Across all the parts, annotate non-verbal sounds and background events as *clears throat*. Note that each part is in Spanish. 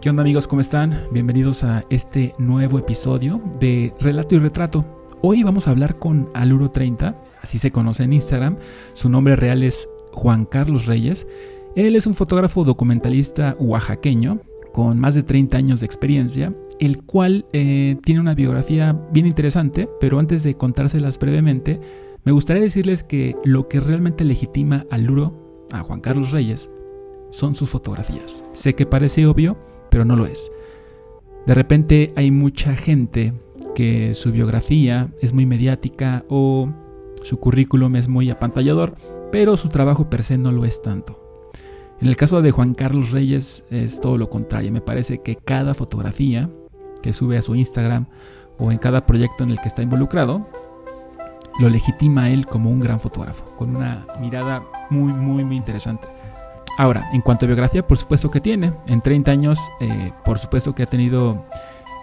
¿Qué onda amigos? ¿Cómo están? Bienvenidos a este nuevo episodio de Relato y Retrato. Hoy vamos a hablar con Aluro 30, así se conoce en Instagram. Su nombre real es Juan Carlos Reyes. Él es un fotógrafo documentalista oaxaqueño con más de 30 años de experiencia, el cual eh, tiene una biografía bien interesante, pero antes de contárselas brevemente, me gustaría decirles que lo que realmente legitima a Luro, a Juan Carlos Reyes, son sus fotografías. Sé que parece obvio, pero no lo es. De repente hay mucha gente que su biografía es muy mediática o su currículum es muy apantallador, pero su trabajo per se no lo es tanto. En el caso de Juan Carlos Reyes es todo lo contrario. Me parece que cada fotografía que sube a su Instagram o en cada proyecto en el que está involucrado, lo legitima a él como un gran fotógrafo, con una mirada muy, muy, muy interesante. Ahora, en cuanto a biografía, por supuesto que tiene. En 30 años, eh, por supuesto que ha tenido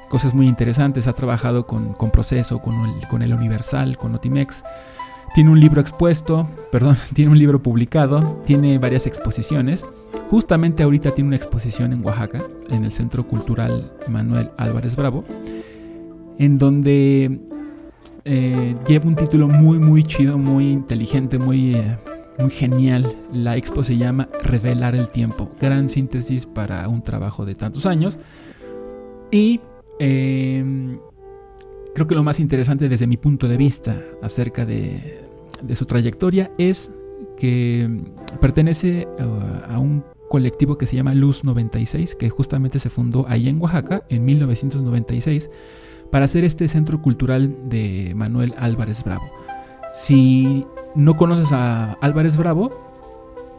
cosas muy interesantes. Ha trabajado con, Proceso, con el, con el Universal, con Notimex. Tiene un libro expuesto, *laughs* perdón, tiene un libro publicado, tiene varias exposiciones. Justamente ahorita tiene una exposición en Oaxaca, en el Centro Cultural Manuel Álvarez Bravo, en donde eh, lleva un título muy, muy chido, muy inteligente, muy... Eh, muy genial. La expo se llama Revelar el tiempo. Gran síntesis para un trabajo de tantos años. Y em, creo que lo más interesante desde mi punto de vista acerca de, su trayectoria es que pertenece uh, a un colectivo que se llama Luz 96, que justamente se fundó ahí en Oaxaca en 1996 para hacer este centro cultural de Manuel Álvarez Bravo. Si no conoces a Álvarez Bravo,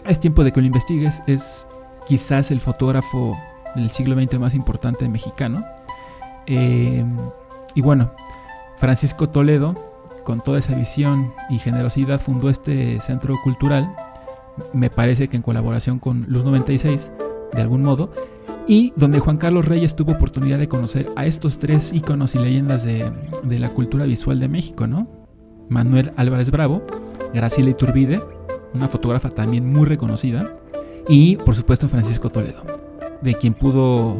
es tiempo de que lo investigues. Es quizás el fotógrafo del siglo XX más importante mexicano. Eh, y bueno, Francisco Toledo, con toda esa visión y generosidad, fundó este centro cultural, me parece que en colaboración con Luz 96, de algún modo, y donde Juan Carlos Reyes tuvo oportunidad de conocer a estos tres íconos y leyendas de, de la cultura visual de México, ¿no? Manuel Álvarez Bravo, Graciela Iturbide, una fotógrafa también muy reconocida, y por supuesto Francisco Toledo, de quien pudo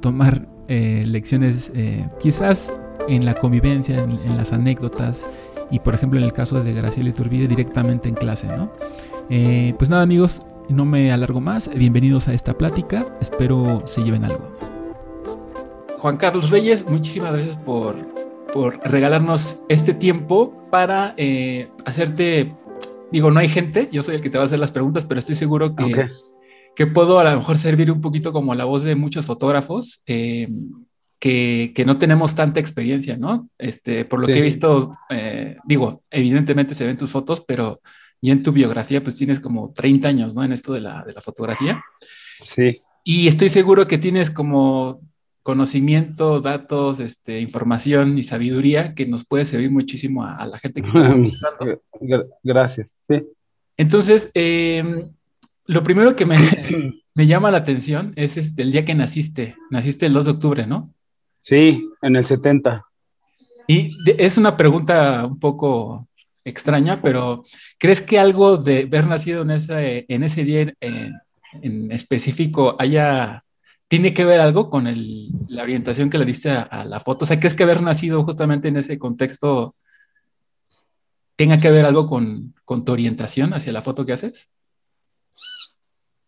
tomar eh, lecciones eh, quizás en la convivencia, en, las anécdotas, y por ejemplo en el caso de Graciela Iturbide directamente en clase, ¿no? Eh, pues nada amigos, no me alargo más, bienvenidos a esta plática, espero se lleven algo. Juan Carlos Reyes, muchísimas gracias por por regalarnos este tiempo para eh, hacerte, digo, no hay gente, yo soy el que te va a hacer las preguntas, pero estoy seguro que, que puedo a lo mejor servir un poquito como la voz de muchos fotógrafos eh, que, que, no tenemos tanta experiencia, ¿no? Este, por lo que he visto, eh, digo, evidentemente se ven tus fotos, pero y en tu biografía pues tienes como 30 años, ¿no? En esto de la, de la fotografía. Sí. Y estoy seguro que tienes como conocimiento, datos, este, información y sabiduría que nos puede servir muchísimo a, la gente que está *laughs* escuchando. Gracias, sí. Entonces, em, lo primero que me, *clears throat* me, llama la atención es este, el día que naciste. Naciste el 2 de octubre, ¿no? Sí, en el 70. Y es una pregunta un poco extraña, pero ¿crees que algo de haber nacido en ese, en ese día en específico haya ¿Tiene que ver algo con la orientación que le diste a, la foto? O sea, ¿crees que haber nacido justamente en ese contexto tenga que ver algo con, tu orientación hacia la foto que haces?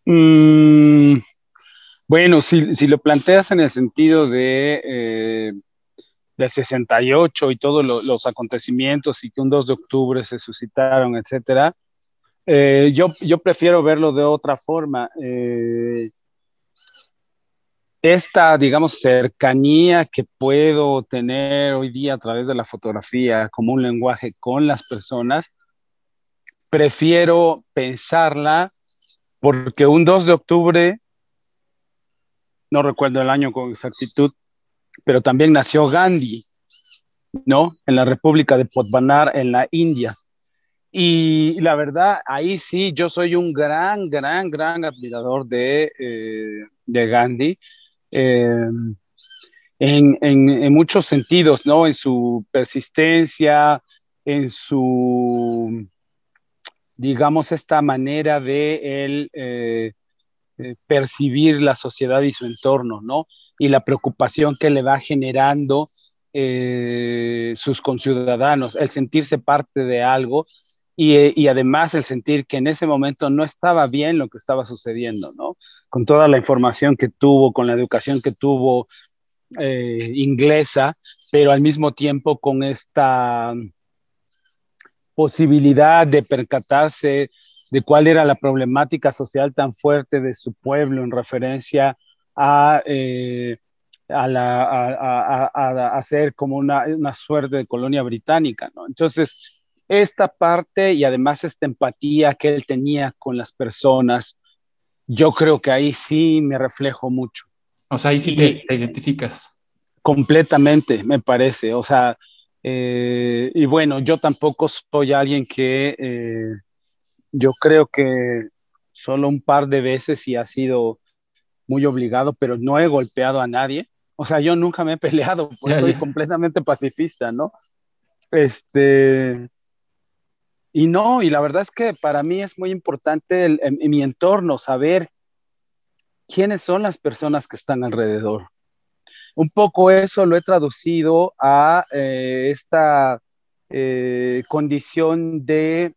Mm, bueno, si, lo planteas en el sentido de eh, del 68 y todos los acontecimientos y que un 2 de octubre se suscitaron, etcétera, eh, yo, yo prefiero verlo de otra forma. Eh, esta, digamos, cercanía que puedo tener hoy día a través de la fotografía como un lenguaje con las personas, prefiero pensarla porque un 2 de octubre, no recuerdo el año con exactitud, pero también nació Gandhi, ¿no? En la República de Potbanar, en la India. Y la verdad, ahí sí, yo soy un gran, gran, gran admirador de, eh, de Gandhi eh, en, muchos sentidos, ¿no? En su persistencia, en su, digamos, esta manera de él eh, eh, percibir la sociedad y su entorno, ¿no? Y la preocupación que le va generando sus conciudadanos, el sentirse parte de algo y, y, además el sentir que en ese momento no estaba bien lo que estaba sucediendo, ¿no? Con toda la información que tuvo, con la educación que tuvo eh, inglesa, pero al mismo tiempo con esta posibilidad de percatarse de cuál era la problemática social tan fuerte de su pueblo en referencia a, eh, a, la, a, a, ser como una, una, suerte de colonia británica. ¿no? Entonces, esta parte y además esta empatía que él tenía con las personas, yo creo que ahí sí me reflejo mucho. O sea, ahí sí te, te identificas. Completamente, me parece. O sea, eh, y bueno, yo tampoco soy alguien que eh, yo creo que solo un par de veces y ha sido muy obligado, pero no he golpeado a nadie. O sea, yo nunca me he *laughs* peleado, pues soy completamente pacifista, ¿no? Este, y no, y la verdad es que para mí es muy importante en, mi entorno saber quiénes son las personas que están alrededor. Un poco eso lo he traducido a eh, esta eh, condición de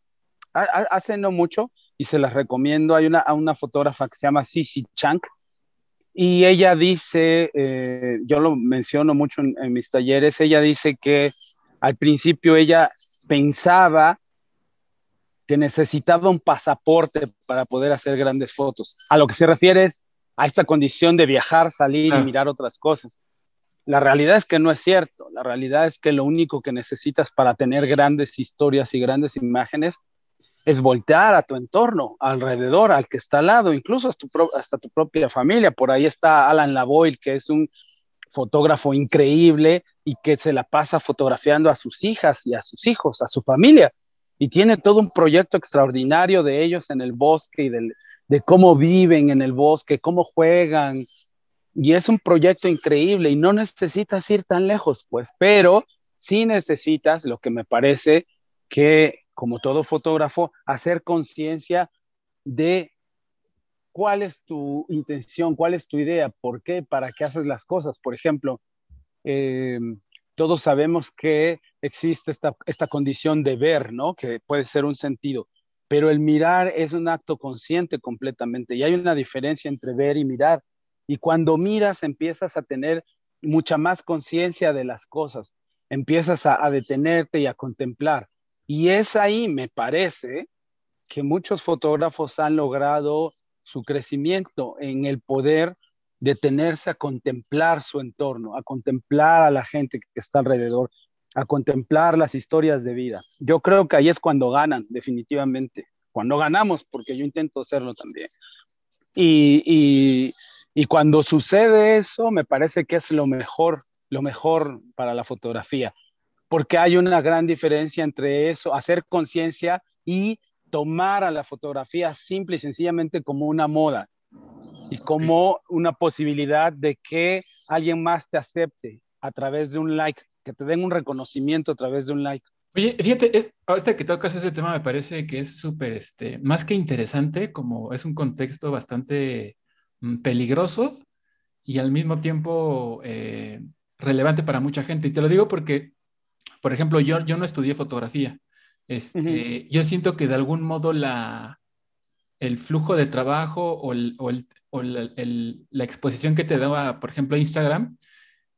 hace no mucho, y se las recomiendo, hay una, una fotógrafa que se llama Sisi Chang, y ella dice, eh, yo lo menciono mucho en, en, mis talleres, ella dice que al principio ella pensaba que necesitaba un pasaporte para poder hacer grandes fotos. A lo que se refiere es a esta condición de viajar, salir y mirar otras cosas. La realidad es que no es cierto. La realidad es que lo único que necesitas para tener grandes historias y grandes imágenes es voltear a tu entorno, alrededor, al que está al lado, incluso hasta tu, hasta tu propia familia. Por ahí está Alan Lavoie, que es un fotógrafo increíble y que se la pasa fotografiando a sus hijas y a sus hijos, a su familia. Y tiene todo un proyecto extraordinario de ellos en el bosque y de cómo viven en el bosque, cómo juegan. Y es un proyecto increíble y no necesitas ir tan lejos, pues, pero sí necesitas lo que me parece que como todo fotógrafo, hacer conciencia de cuál es tu intención, cuál es tu idea, por qué, para qué haces las cosas. Por ejemplo, eh, todos sabemos que existe esta, esta condición de ver, ¿no? Que puede ser un sentido, pero el mirar es un acto consciente completamente y hay una diferencia entre ver y mirar. Y cuando miras empiezas a tener mucha más conciencia de las cosas, empiezas a, a detenerte y a contemplar. Y es ahí, me parece, que muchos fotógrafos han logrado su crecimiento en el poder detenerse a contemplar su entorno, a contemplar a la gente que está alrededor, a contemplar las historias de vida. Yo creo que ahí es cuando ganan, definitivamente. Cuando ganamos, porque yo intento hacerlo también. Y, y, y cuando sucede eso, me parece que es lo mejor, lo mejor para la fotografía porque hay una gran diferencia entre eso, hacer conciencia y tomar a la fotografía simple y sencillamente como una moda y como una posibilidad de que alguien más te acepte a través de un like, que te den un reconocimiento a través de un like. Oye, fíjate, eh, ahorita que tocas ese tema me parece que es súper, este, más que interesante, como es un contexto bastante mm, peligroso y al mismo tiempo eh, relevante para mucha gente. Y te lo digo porque por ejemplo, yo, yo no estudié fotografía. Este, Yo siento que de algún modo la, el flujo de trabajo o, el, o, el, o el, la exposición que te daba, por ejemplo, Instagram,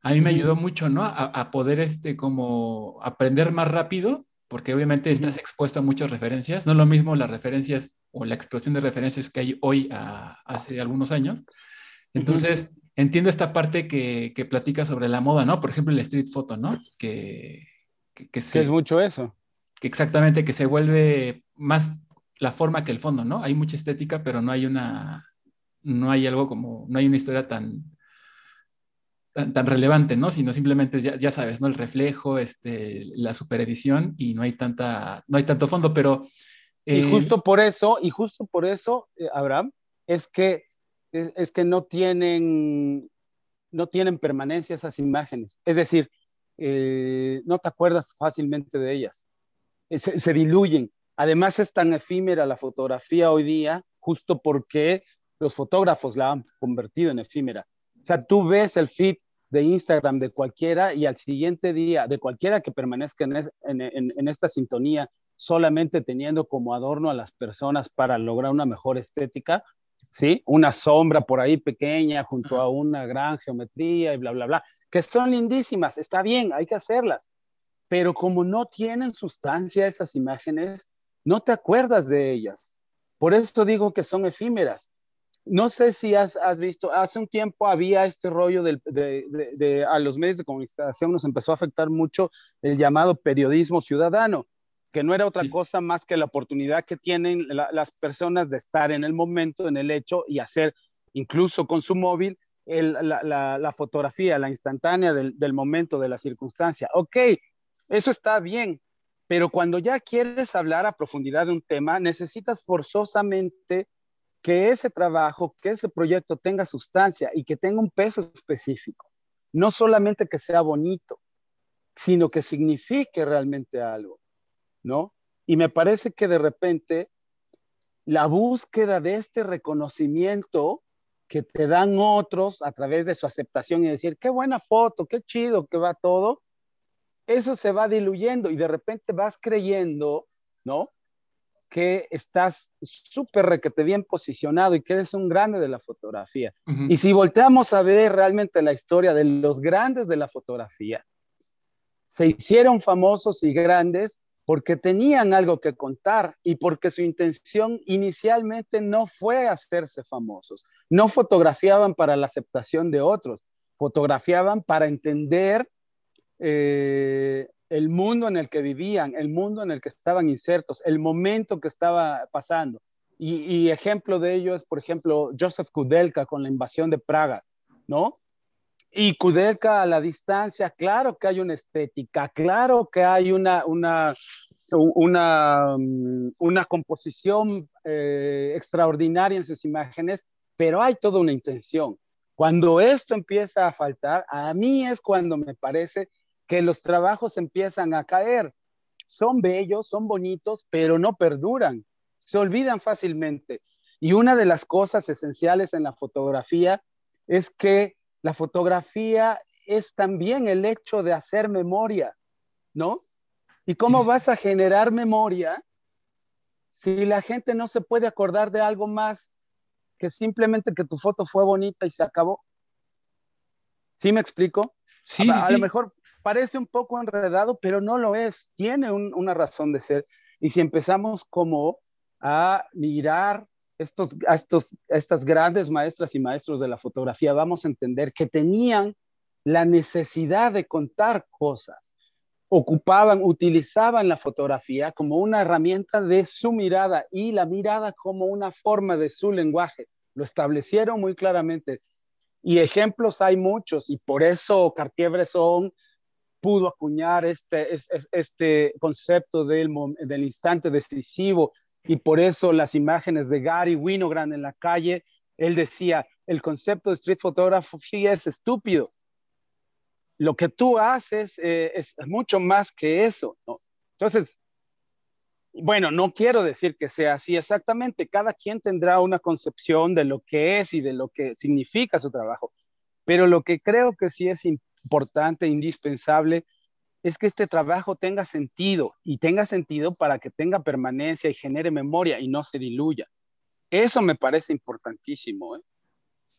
a mí me ayudó mucho, ¿no? A, a, poder, este, como aprender más rápido, porque obviamente estás expuesto a muchas referencias. No es lo mismo las referencias o la explosión de referencias que hay hoy a, hace algunos años. Entonces, entiendo esta parte que, que platica sobre la moda, ¿no? Por ejemplo, el street photo, ¿no? Que, que, es mucho eso. Que exactamente, que se vuelve más la forma que el fondo, ¿no? Hay mucha estética, pero no hay una, no hay algo como, no hay una historia tan, tan, relevante, ¿no? Sino simplemente, ya, ya, sabes, ¿no? El reflejo, este, la superedición y no hay tanta, no hay tanto fondo, pero... y eh, justo por eso, y justo por eso, eh, Abraham, es que, es, es que no tienen, no tienen permanencia esas imágenes. Es decir, eh, no te acuerdas fácilmente de ellas, eh, se, diluyen. Además es tan efímera la fotografía hoy día, justo porque los fotógrafos la han convertido en efímera. O sea, tú ves el feed de Instagram de cualquiera y al siguiente día, de cualquiera que permanezca en, esta sintonía, solamente teniendo como adorno a las personas para lograr una mejor estética, ¿sí? Una sombra por ahí pequeña junto a una gran geometría y bla, bla, bla, que son lindísimas, está bien, hay que hacerlas, pero como no tienen sustancia esas imágenes, no te acuerdas de ellas. Por eso digo que son efímeras. No sé si has, visto, hace un tiempo había este rollo de, a los medios de comunicación nos empezó a afectar mucho el llamado periodismo ciudadano, que no era otra cosa más que la oportunidad que tienen las personas de estar en el momento, en el hecho y hacer incluso con su móvil la, fotografía, la instantánea del, del momento, de la circunstancia. Ok, eso está bien, pero cuando ya quieres hablar a profundidad de un tema, necesitas forzosamente que ese trabajo, que ese proyecto tenga sustancia y que tenga un peso específico. No solamente que sea bonito, sino que signifique realmente algo, ¿no? Y me parece que de repente la búsqueda de este reconocimiento que te dan otros a través de su aceptación y decir, qué buena foto, qué chido que va todo, eso se va diluyendo y de repente vas creyendo, ¿no? Que estás súper requete bien posicionado y que eres un grande de la fotografía. Y si volteamos a ver realmente la historia de los grandes de la fotografía, se hicieron famosos y grandes porque tenían algo que contar y porque su intención inicialmente no fue hacerse famosos. No fotografiaban para la aceptación de otros, fotografiaban para entender eh, el mundo en el que vivían, el mundo en el que estaban insertos, el momento que estaba pasando. Y, ejemplo de ello es, por ejemplo, Joseph Kudelka con la invasión de Praga, ¿no? Y Kudelka a la distancia, claro que hay una estética, claro que hay una, una, mm, una composición eh, extraordinaria en sus imágenes, pero hay toda una intención. Cuando esto empieza a faltar, a mí es cuando me parece que los trabajos empiezan a caer. Son bellos, son bonitos, pero no perduran, se olvidan fácilmente. Y una de las cosas esenciales en la fotografía es que la fotografía es también el hecho de hacer memoria, ¿no? ¿Y cómo vas a generar memoria si la gente no se puede acordar de algo más que simplemente que tu foto fue bonita y se acabó? ¿Sí me explico? Sí, a, sí, lo mejor parece un poco enredado, pero no lo es, tiene una razón de ser. Y si empezamos como a mirar estos, a estos, estas grandes maestras y maestros de la fotografía, vamos a entender que tenían la necesidad de contar cosas, ocupaban, utilizaban la fotografía como una herramienta de su mirada y la mirada como una forma de su lenguaje. Lo establecieron muy claramente. Y ejemplos hay muchos, y por eso Cartier-Bresson pudo acuñar este, este concepto del, del instante decisivo y por eso las imágenes de Gary Winogrand en la calle, él decía, el concepto de street photography es estúpido. Lo que tú haces eh, es mucho más que eso. Entonces, bueno, no quiero decir que sea así exactamente. Cada quien tendrá una concepción de lo que es y de lo que significa su trabajo. Pero lo que creo que sí es importante importante, indispensable, es que este trabajo tenga sentido y tenga sentido para que tenga permanencia y genere memoria y no se diluya. Eso me parece importantísimo, ¿eh?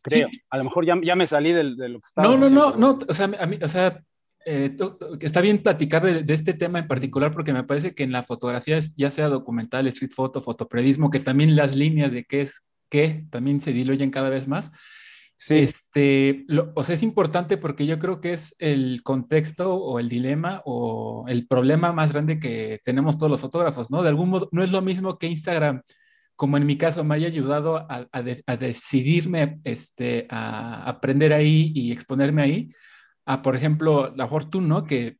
creo. A lo mejor ya, ya me salí de, lo que estaba No, no, no, no, o sea, a mí, o sea eh, está bien platicar de, este tema en particular porque me parece que en la fotografía, ya sea documental, street photo, fotoperiodismo, que también las líneas de qué es qué también se diluyen cada vez más. Sí. Este, o sea, es importante porque yo creo que es el contexto o el dilema o el problema más grande que tenemos todos los fotógrafos, ¿no? De algún modo, no es lo mismo que Instagram, como en mi caso, me haya ayudado a, a, decidirme este, a aprender ahí y exponerme ahí, a, por ejemplo, la fortuna, ¿no? Que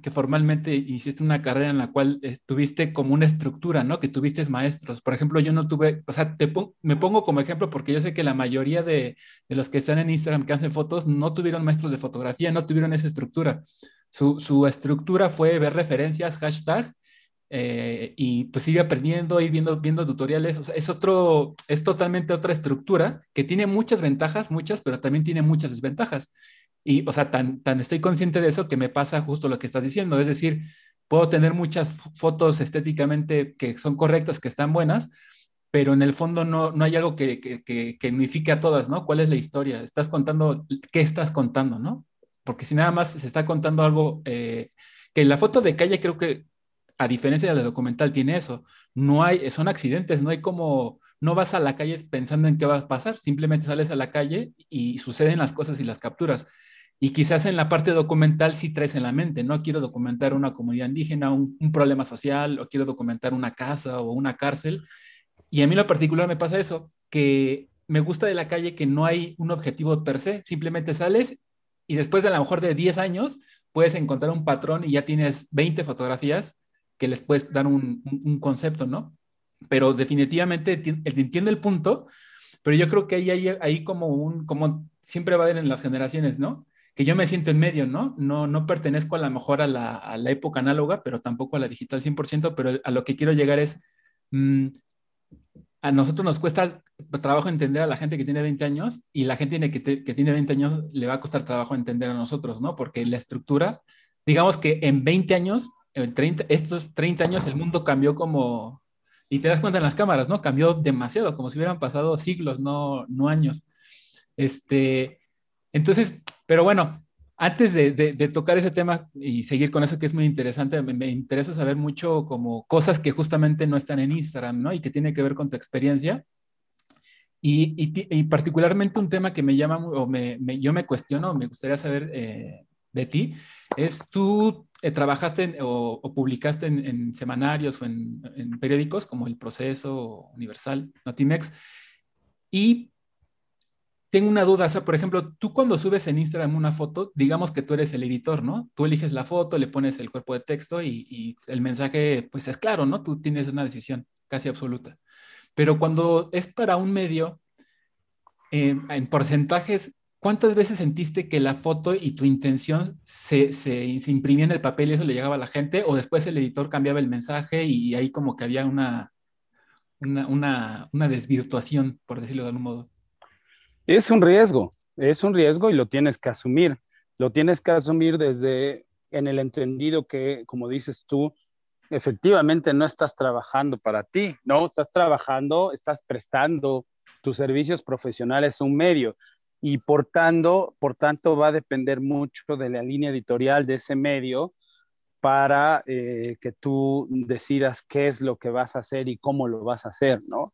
que formalmente hiciste una carrera en la cual tuviste como una estructura, ¿no? Que tuviste maestros. Por ejemplo, yo no tuve, o sea, te me pongo como ejemplo porque yo sé que la mayoría de, de, los que están en Instagram que hacen fotos no tuvieron maestros de fotografía, no tuvieron esa estructura. Su, su estructura fue ver referencias, hashtag, eh, y pues sigue aprendiendo y viendo, viendo tutoriales. O sea, es otro, es totalmente otra estructura que tiene muchas ventajas, muchas, pero también tiene muchas desventajas. Y, o sea, tan, tan estoy consciente de eso que me pasa justo lo que estás diciendo. Es decir, puedo tener muchas fotos estéticamente que son correctas, que están buenas, pero en el fondo no, no hay algo que, que, que, unifique a todas, ¿no? ¿Cuál es la historia? Estás contando, ¿qué estás contando, no? Porque si nada más se está contando algo, eh, que la foto de calle creo que a diferencia de la documental, tiene eso. No hay, son accidentes, no hay como, no vas a la calle pensando en qué va a pasar, simplemente sales a la calle y suceden las cosas y las capturas. Y quizás en la parte documental sí traes en la mente, no quiero documentar una comunidad indígena, un, problema social, o quiero documentar una casa o una cárcel. Y a mí lo particular me pasa eso, que me gusta de la calle que no hay un objetivo per se, simplemente sales y después de a lo mejor de 10 años puedes encontrar un patrón y ya tienes 20 fotografías que les puedes dar un, un, concepto, ¿no? Pero definitivamente entiendo el punto, pero yo creo que ahí hay ahí como un, como siempre va a haber en las generaciones, ¿no? Que yo me siento en medio, ¿no? No, no pertenezco a lo mejor a la, época análoga, pero tampoco a la digital 100%, pero a lo que quiero llegar es, mm, a nosotros nos cuesta trabajo entender a la gente que tiene 20 años y la gente que, que, tiene 20 años le va a costar trabajo entender a nosotros, ¿no? Porque la estructura, digamos que en 20 años en 30, estos 30 años el mundo cambió como, y te das cuenta en las cámaras, ¿no? Cambió demasiado, como si hubieran pasado siglos, no, no años. Este, entonces, pero bueno, antes de, de, tocar ese tema y seguir con eso que es muy interesante, me, interesa saber mucho como cosas que justamente no están en Instagram, ¿no? Y que tiene que ver con tu experiencia. Y, y, particularmente un tema que me llama, o me, yo me cuestiono, me gustaría saber eh, de ti, es tú eh, trabajaste o, publicaste en, semanarios o en, periódicos como El Proceso, Universal, Notimex, y tengo una duda, o sea, por ejemplo, tú cuando subes en Instagram una foto, digamos que tú eres el editor, ¿no? Tú eliges la foto, le pones el cuerpo de texto y, el mensaje, pues es claro, ¿no? Tú tienes una decisión casi absoluta. Pero cuando es para un medio, eh, en porcentajes ¿Cuántas veces sentiste que la foto y tu intención se, se, se, imprimía en el papel y eso le llegaba a la gente? ¿O después el editor cambiaba el mensaje y ahí como que había una, una, una, una desvirtuación, por decirlo de algún modo? Es un riesgo, es un riesgo y lo tienes que asumir. Lo tienes que asumir desde en el entendido que, como dices tú, efectivamente no estás trabajando para ti, no, estás trabajando, estás prestando tus servicios profesionales a un medio y por tanto, por tanto va a depender mucho de la línea editorial de ese medio para eh, que tú decidas qué es lo que vas a hacer y cómo lo vas a hacer, ¿no?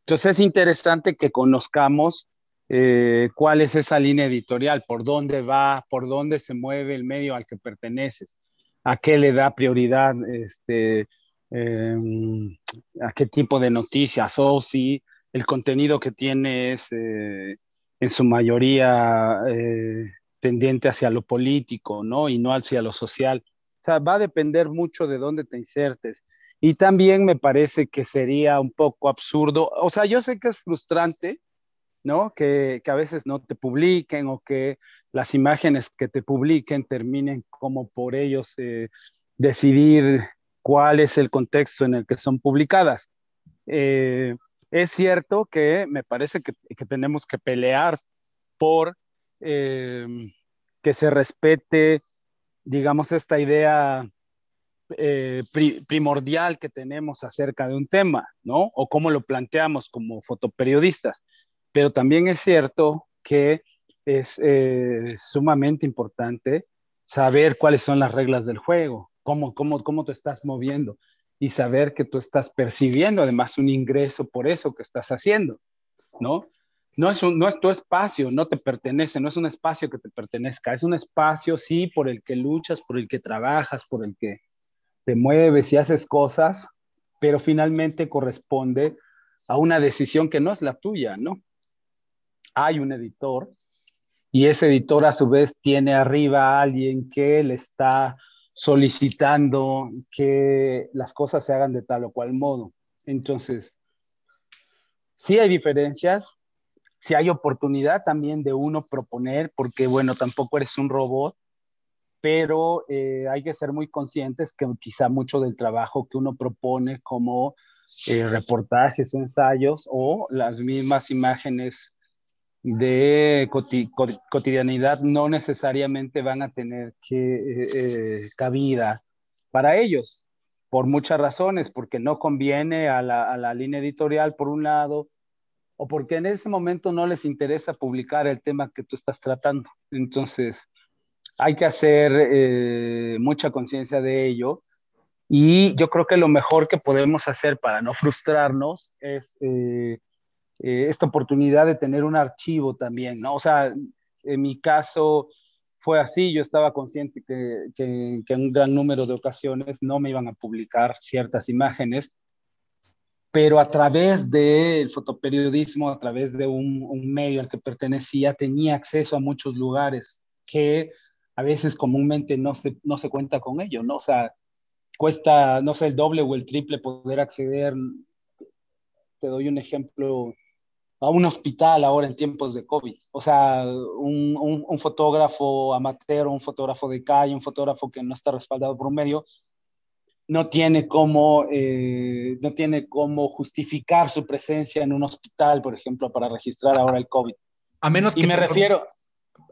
Entonces es interesante que conozcamos eh, cuál es esa línea editorial, por dónde va, por dónde se mueve el medio al que perteneces, a qué le da prioridad, este, em, a qué tipo de noticias, o si el contenido que tiene es eh, en su mayoría eh, tendiente hacia lo político, ¿no? Y no hacia lo social. O sea, va a depender mucho de dónde te insertes. Y también me parece que sería un poco absurdo, o sea, yo sé que es frustrante, ¿no? Que, que a veces no te publiquen o que las imágenes que te publiquen terminen como por ellos eh, decidir cuál es el contexto en el que son publicadas. Eh, es cierto que me parece que, tenemos que pelear por eh, que se respete, digamos, esta idea eh, primordial que tenemos acerca de un tema, ¿no? O cómo lo planteamos como fotoperiodistas. Pero también es cierto que es eh, sumamente importante saber cuáles son las reglas del juego, cómo, cómo, cómo te estás moviendo y saber que tú estás percibiendo además un ingreso por eso que estás haciendo, ¿no? No es, no es tu espacio, no te pertenece, no es un espacio que te pertenezca, es un espacio, sí, por el que luchas, por el que trabajas, por el que te mueves y haces cosas, pero finalmente corresponde a una decisión que no es la tuya, ¿no? Hay un editor y ese editor a su vez tiene arriba a alguien que le está solicitando que las cosas se hagan de tal o cual modo. Entonces, sí hay diferencias, sí hay oportunidad también de uno proponer, porque bueno, tampoco eres un robot pero eh, hay que ser muy conscientes que quizá mucho del trabajo que uno propone como eh, reportajes o ensayos o las mismas imágenes de cotidianidad no necesariamente van a tener que cabida para ellos, por muchas razones, porque no conviene a la, línea editorial por un lado, o porque en ese momento no les interesa publicar el tema que tú estás tratando. Entonces, hay que hacer eh, mucha conciencia de ello. Y yo creo que lo mejor que podemos hacer para no frustrarnos es eh, eh, esta oportunidad de tener un archivo también, ¿no? O sea, en mi caso fue así, yo estaba consciente que, que, que en un gran número de ocasiones no me iban a publicar ciertas imágenes, pero a través del fotoperiodismo, a través de un, medio al que pertenecía, tenía acceso a muchos lugares que a veces comúnmente no se, no se cuenta con ello, ¿no? O sea, cuesta, no sé, el doble o el triple poder acceder. Te doy un ejemplo, a un hospital ahora en tiempos de COVID. O sea, un, un, un fotógrafo amateur, un fotógrafo de calle, un fotógrafo que no está respaldado por un medio, no tiene cómo, eh, no tiene cómo justificar su presencia en un hospital, por ejemplo, para registrar ahora el COVID. A menos que me refiero...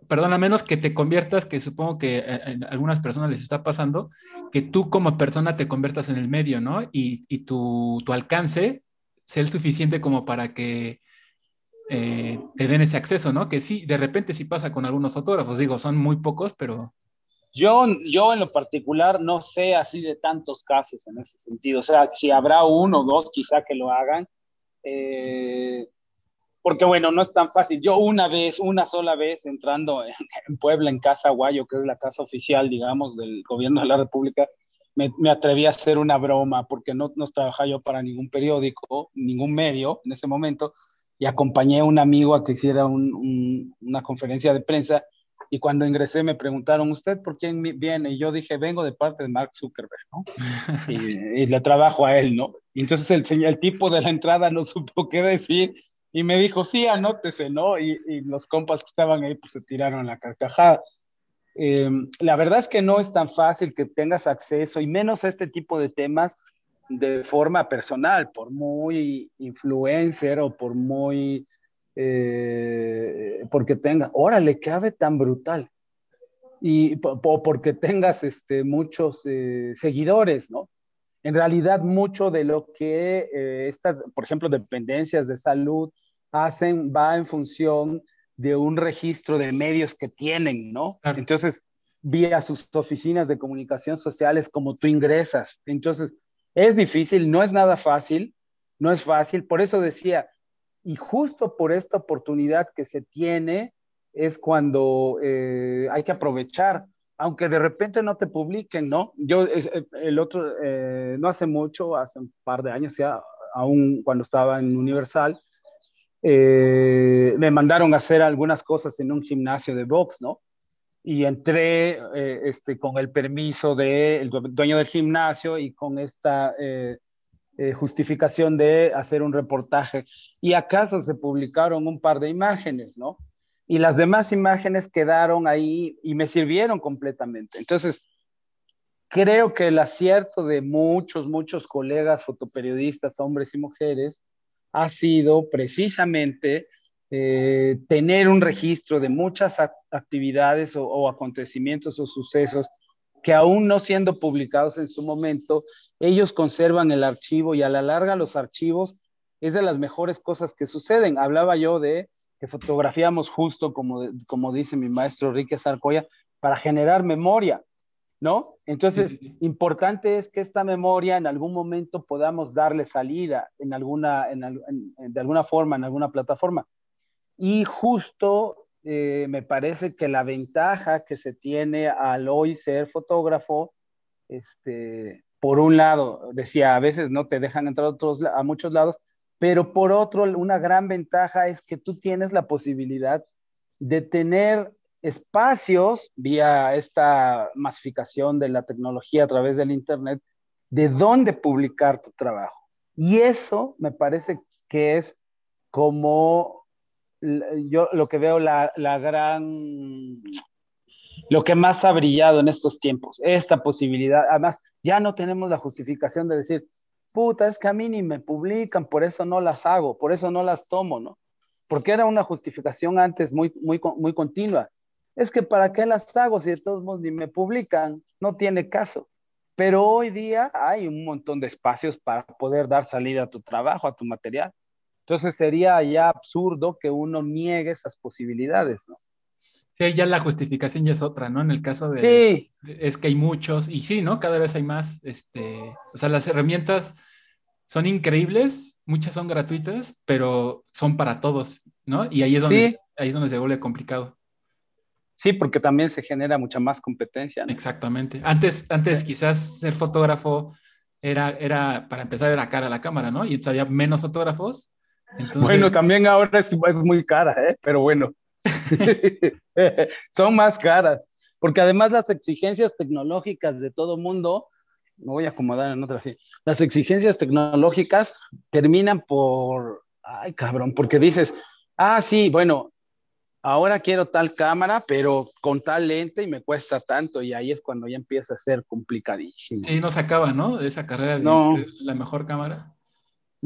Perdón, a menos que te conviertas, que supongo que a, algunas personas les está pasando, que tú como persona te conviertas en el medio, ¿no? Y, y tu, tu, alcance sea el suficiente como para que eh, te den ese acceso, ¿no? Que sí, de repente sí pasa con algunos fotógrafos, digo, son muy pocos, pero yo, yo en lo particular no sé así de tantos casos en ese sentido. O sea, si habrá uno o dos quizá que lo hagan. Eh, porque bueno, no es tan fácil. Yo una vez, una sola vez entrando en, Puebla, en Casa Guayo, que es la casa oficial, digamos, del gobierno de la República, me, me atreví a hacer una broma porque no, no trabajaba yo para ningún periódico, ningún medio en ese momento, y acompañé a un amigo a que hiciera un, una conferencia de prensa y cuando ingresé me preguntaron, ¿usted por quién viene? Y yo dije, vengo de parte de Mark Zuckerberg, ¿no? *laughs* y, le trabajo a él, ¿no? Y entonces el, el tipo de la entrada no supo qué decir y me dijo, sí, anótese, ¿no? Y, y los compas que estaban ahí pues se tiraron la carcajada. Eh, la verdad es que no es tan fácil que tengas acceso y menos a este tipo de temas de forma personal, por muy influencer o por muy eh, porque tenga, órale, qué ave tan brutal. Y o porque tengas este, muchos eh, seguidores, ¿no? En realidad, mucho de lo que eh, estas, por ejemplo, dependencias de salud hacen va en función de un registro de medios que tienen, ¿no? Entonces, vía sus oficinas de comunicación sociales, como tú ingresas. Entonces, es difícil, no es nada fácil, no es fácil. Por eso decía, y justo por esta oportunidad que se tiene es cuando eh, hay que aprovechar, aunque de repente no te publiquen, ¿no? Yo, eh, el otro, eh, no hace mucho, hace un par de años ya, aún cuando estaba en Universal, me mandaron a hacer algunas cosas en un gimnasio de box, ¿no? Y entré este, con el permiso del dueño del gimnasio y con esta eh, justificación de hacer un reportaje. Y acaso se publicaron un par de imágenes, ¿no? Y las demás imágenes quedaron ahí y me sirvieron completamente. Entonces, creo que el acierto de muchos, muchos colegas fotoperiodistas, hombres y mujeres, ha sido precisamente eh, tener un registro de muchas actividades o, acontecimientos o sucesos que aún no siendo publicados en su momento, ellos conservan el archivo y a la larga los archivos es de las mejores cosas que suceden. Hablaba yo de que fotografiamos justo como, como dice mi maestro Enrique Sarcoya, para generar memoria, ¿no? Entonces, importante es que esta memoria en algún momento podamos darle salida en alguna, de alguna forma, en alguna plataforma. Y justo eh, me parece que la ventaja que se tiene al hoy ser fotógrafo, este, por un lado, decía, a veces no te dejan entrar a, otros, a muchos lados, pero por otro, una gran ventaja es que tú tienes la posibilidad de tener espacios vía esta masificación de la tecnología a través del Internet, de dónde publicar tu trabajo. Y eso me parece que es como yo lo que veo la, la gran lo que más ha brillado en estos tiempos, esta posibilidad. Además, ya no tenemos la justificación de decir, puta, es que a mí ni me publican, por eso no las hago, por eso no las tomo, ¿no? Porque era una justificación antes muy, muy, muy continua. Es que para qué las hago si de todos modos ni me publican, no tiene caso. Pero hoy día hay un montón de espacios para poder dar salida a tu trabajo, a tu material. Entonces sería ya absurdo que uno niegue esas posibilidades, ¿no? Sí, ya la justificación ya es otra, ¿no? En el caso de... Sí. Es que hay muchos, y sí, ¿no? Cada vez hay más, este, o sea, las herramientas son increíbles, muchas son gratuitas, pero son para todos, ¿no? Y ahí es donde, ahí es donde se vuelve complicado. Sí, porque también se genera mucha más competencia. ¿no? Exactamente. Antes, antes quizás ser fotógrafo era, era, para empezar, era cara a la cámara, ¿no? Y entonces había menos fotógrafos. Bueno, también ahora es, es muy cara, ¿eh? Pero bueno. *laughs* Son más caras, porque además las exigencias tecnológicas de todo mundo, me voy a acomodar en otra así, las exigencias tecnológicas terminan por, ay cabrón, porque dices, ah, sí, bueno, ahora quiero tal cámara, pero con tal lente y me cuesta tanto, y ahí es cuando ya empieza a ser complicadísimo. Sí, no se acaba, ¿no? Esa carrera de, no. la mejor cámara.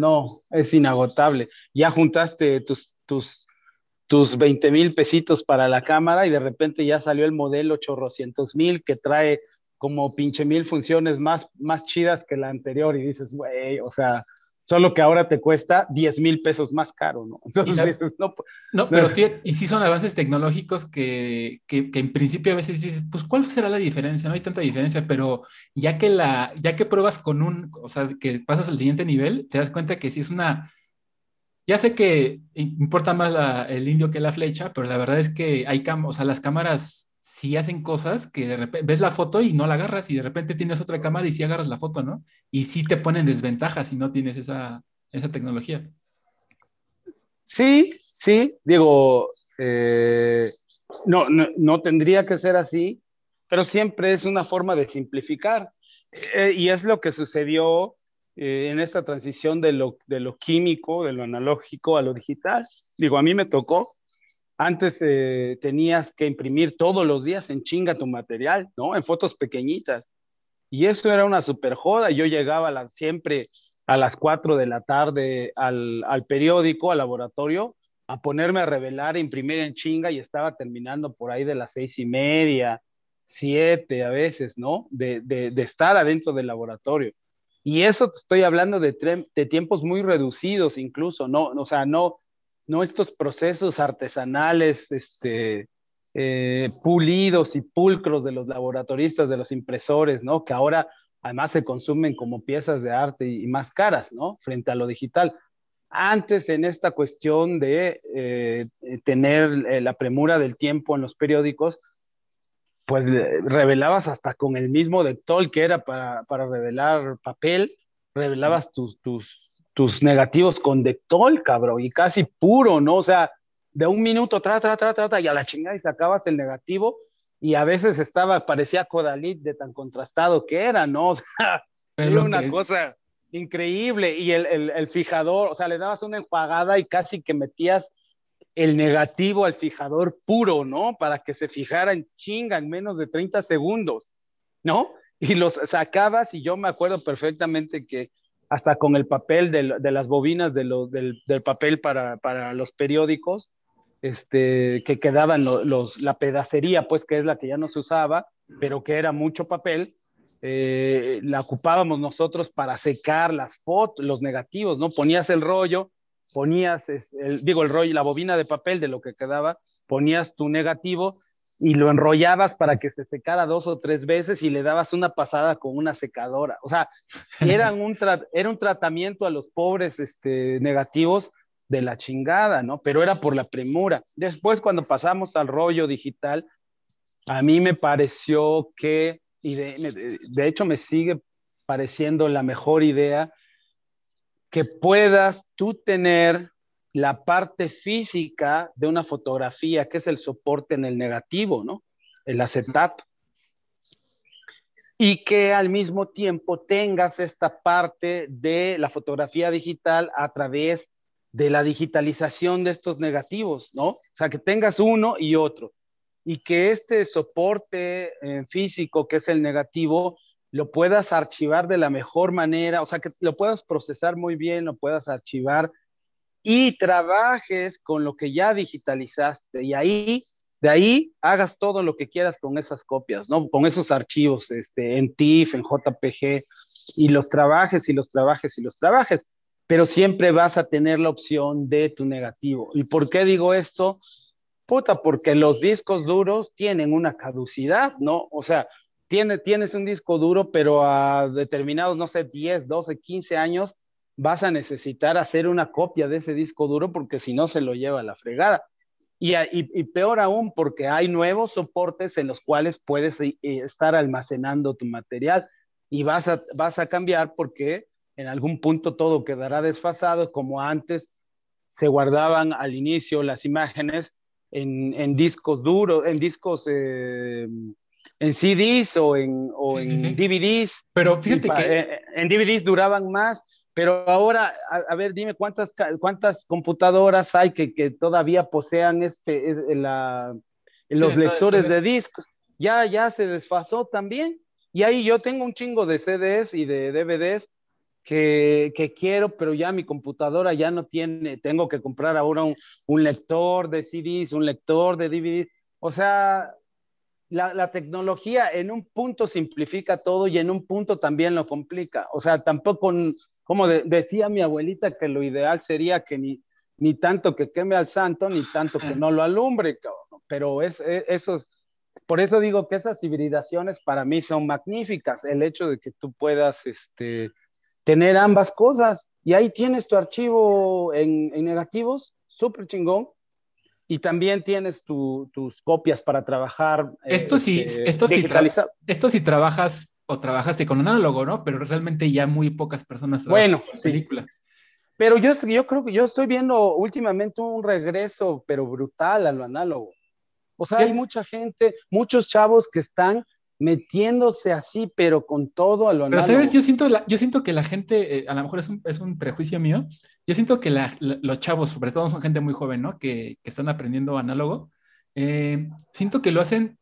No, es inagotable. Ya juntaste tus, tus tus 20 mil pesitos para la cámara y de repente ya salió el modelo chorrocientos mil que trae como pinche mil funciones más, más chidas que la anterior y dices, güey, o sea, solo que ahora te cuesta 10 mil pesos más caro, ¿no? *laughs* Entonces dices, no. No, pero sí, y sí son avances tecnológicos que, que, que, en principio a veces dices, pues, ¿cuál será la diferencia? No hay tanta diferencia, pero ya que, la, ya que pruebas con un, o sea, que pasas al siguiente nivel, te das cuenta que sí es una ya sé que importa más el indio que la flecha, pero la verdad es que hay o sea, las cámaras sí hacen cosas que de repente ves la foto y no la agarras y de repente tienes otra cámara y sí agarras la foto, ¿no? Y sí te ponen desventaja si no tienes esa, esa tecnología. Sí, sí, digo, eh, no, no, tendría que ser así, pero siempre es una forma de simplificar. Eh, y es lo que sucedió eh, en esta transición de lo, de lo químico, de lo analógico a lo digital. Digo, a mí me tocó. Antes eh, tenías que imprimir todos los días en chinga tu material, ¿no? En fotos pequeñitas. Y eso era una super joda. Yo llegaba siempre a las 4 de la tarde al, periódico, al laboratorio, a ponerme a revelar, a imprimir en chinga y estaba terminando por ahí de las seis y media, siete a veces, ¿no? De estar adentro del laboratorio. Y eso te estoy hablando de, de tiempos muy reducidos incluso, ¿no? O sea, no, no estos procesos artesanales, este, eh, pulidos y pulcros de los laboratoristas, de los impresores, ¿no? Que ahora además se consumen como piezas de arte y, más caras, ¿no? Frente a lo digital. Antes en esta cuestión de eh, tener eh, la premura del tiempo en los periódicos, pues revelabas hasta con el mismo Dectol que era para, para revelar papel, revelabas tus, tus, tus negativos con Dectol, cabrón, y casi puro, ¿no? O sea, de un minuto, tra, tra, tra, tra, y a la chingada y sacabas el negativo, y a veces estaba, parecía Codalit de tan contrastado que era, ¿no? *laughs* O sea, era una cosa increíble, y el, el, el, fijador, o sea, le dabas una enjuagada y casi que metías el negativo al fijador puro, ¿no? Para que se fijara en chinga en menos de 30 segundos, ¿no? Y los sacabas y yo me acuerdo perfectamente que hasta con el papel de, de las bobinas de del, del, papel para, para, los periódicos, este, que quedaban los, la pedacería, pues que es la que ya no se usaba, pero que era mucho papel, eh, la ocupábamos nosotros para secar las fotos, los negativos, ¿no? Ponías el rollo, ponías, digo, el rollo, la bobina de papel de lo que quedaba, ponías tu negativo y lo enrollabas para que se secara dos o tres veces y le dabas una pasada con una secadora. O sea, era *laughs* un, era un tratamiento a los pobres este, negativos de la chingada, ¿no? Pero era por la premura. Después, cuando pasamos al rollo digital, a mí me pareció que, y de, de hecho me sigue pareciendo la mejor idea, que puedas tú tener la parte física de una fotografía, que es el soporte en el negativo, ¿no? El acetato. Y que al mismo tiempo tengas esta parte de la fotografía digital a través de la digitalización de estos negativos, ¿no? O sea, que tengas uno y otro. y que este soporte eh, físico, que es el negativo, lo puedas archivar de la mejor manera, o sea, que lo puedas procesar muy bien, lo puedas archivar y trabajes con lo que ya digitalizaste y ahí, de ahí, hagas todo lo que quieras con esas copias, ¿no? Con esos archivos, este, en TIFF, en JPG, y los trabajes y los trabajes y los trabajes, pero siempre vas a tener la opción de tu negativo. ¿Y por qué digo esto? Puta, porque los discos duros tienen una caducidad, ¿no? O sea, tienes un disco duro, pero a determinados, no sé, 10, 12, 15 años, vas a necesitar hacer una copia de ese disco duro porque si no se lo lleva a la fregada. Y, y, peor aún, porque hay nuevos soportes en los cuales puedes eh, estar almacenando tu material y vas a, vas a cambiar porque en algún punto todo quedará desfasado, como antes se guardaban al inicio las imágenes en, en discos duros, en discos, eh, en CDs o en, o en DVDs. Pero fíjate que... Eh, en DVDs duraban más, pero ahora, a, ver, dime cuántas, cuántas computadoras hay que, que todavía posean este, la, los lectores de discos. Ya, ya se desfasó también. Y ahí yo tengo un chingo de CDs y de DVDs que, que, quiero, pero ya mi computadora ya no tiene, tengo que comprar ahora un, un lector de CDs, un lector de DVDs. O sea, la, la, tecnología en un punto simplifica todo y en un punto también lo complica. O sea, tampoco, como decía mi abuelita, que lo ideal sería que ni, ni tanto que queme al santo, ni tanto que no lo alumbre, pero es, es, eso es por eso digo que esas hibridaciones para mí son magníficas, el hecho de que tú puedas este, tener ambas cosas. Y ahí tienes tu archivo en, negativos, súper chingón, y también tienes tus copias para trabajar. Esto sí, este, esto, sí esto sí trabajas o trabajaste con un análogo, ¿no? Pero realmente ya muy pocas personas. Bueno, sí. Pero yo, yo creo que yo estoy viendo últimamente un regreso, pero brutal a lo análogo. O sea, hay mucha gente, muchos chavos que están metiéndose así, pero con todo a lo análogo. Pero, ¿sabes? Yo siento, yo siento que la gente, eh, a lo mejor es un, es un, prejuicio mío, yo siento que los chavos, sobre todo son gente muy joven, ¿no? Que, que están aprendiendo análogo, eh, siento que lo hacen,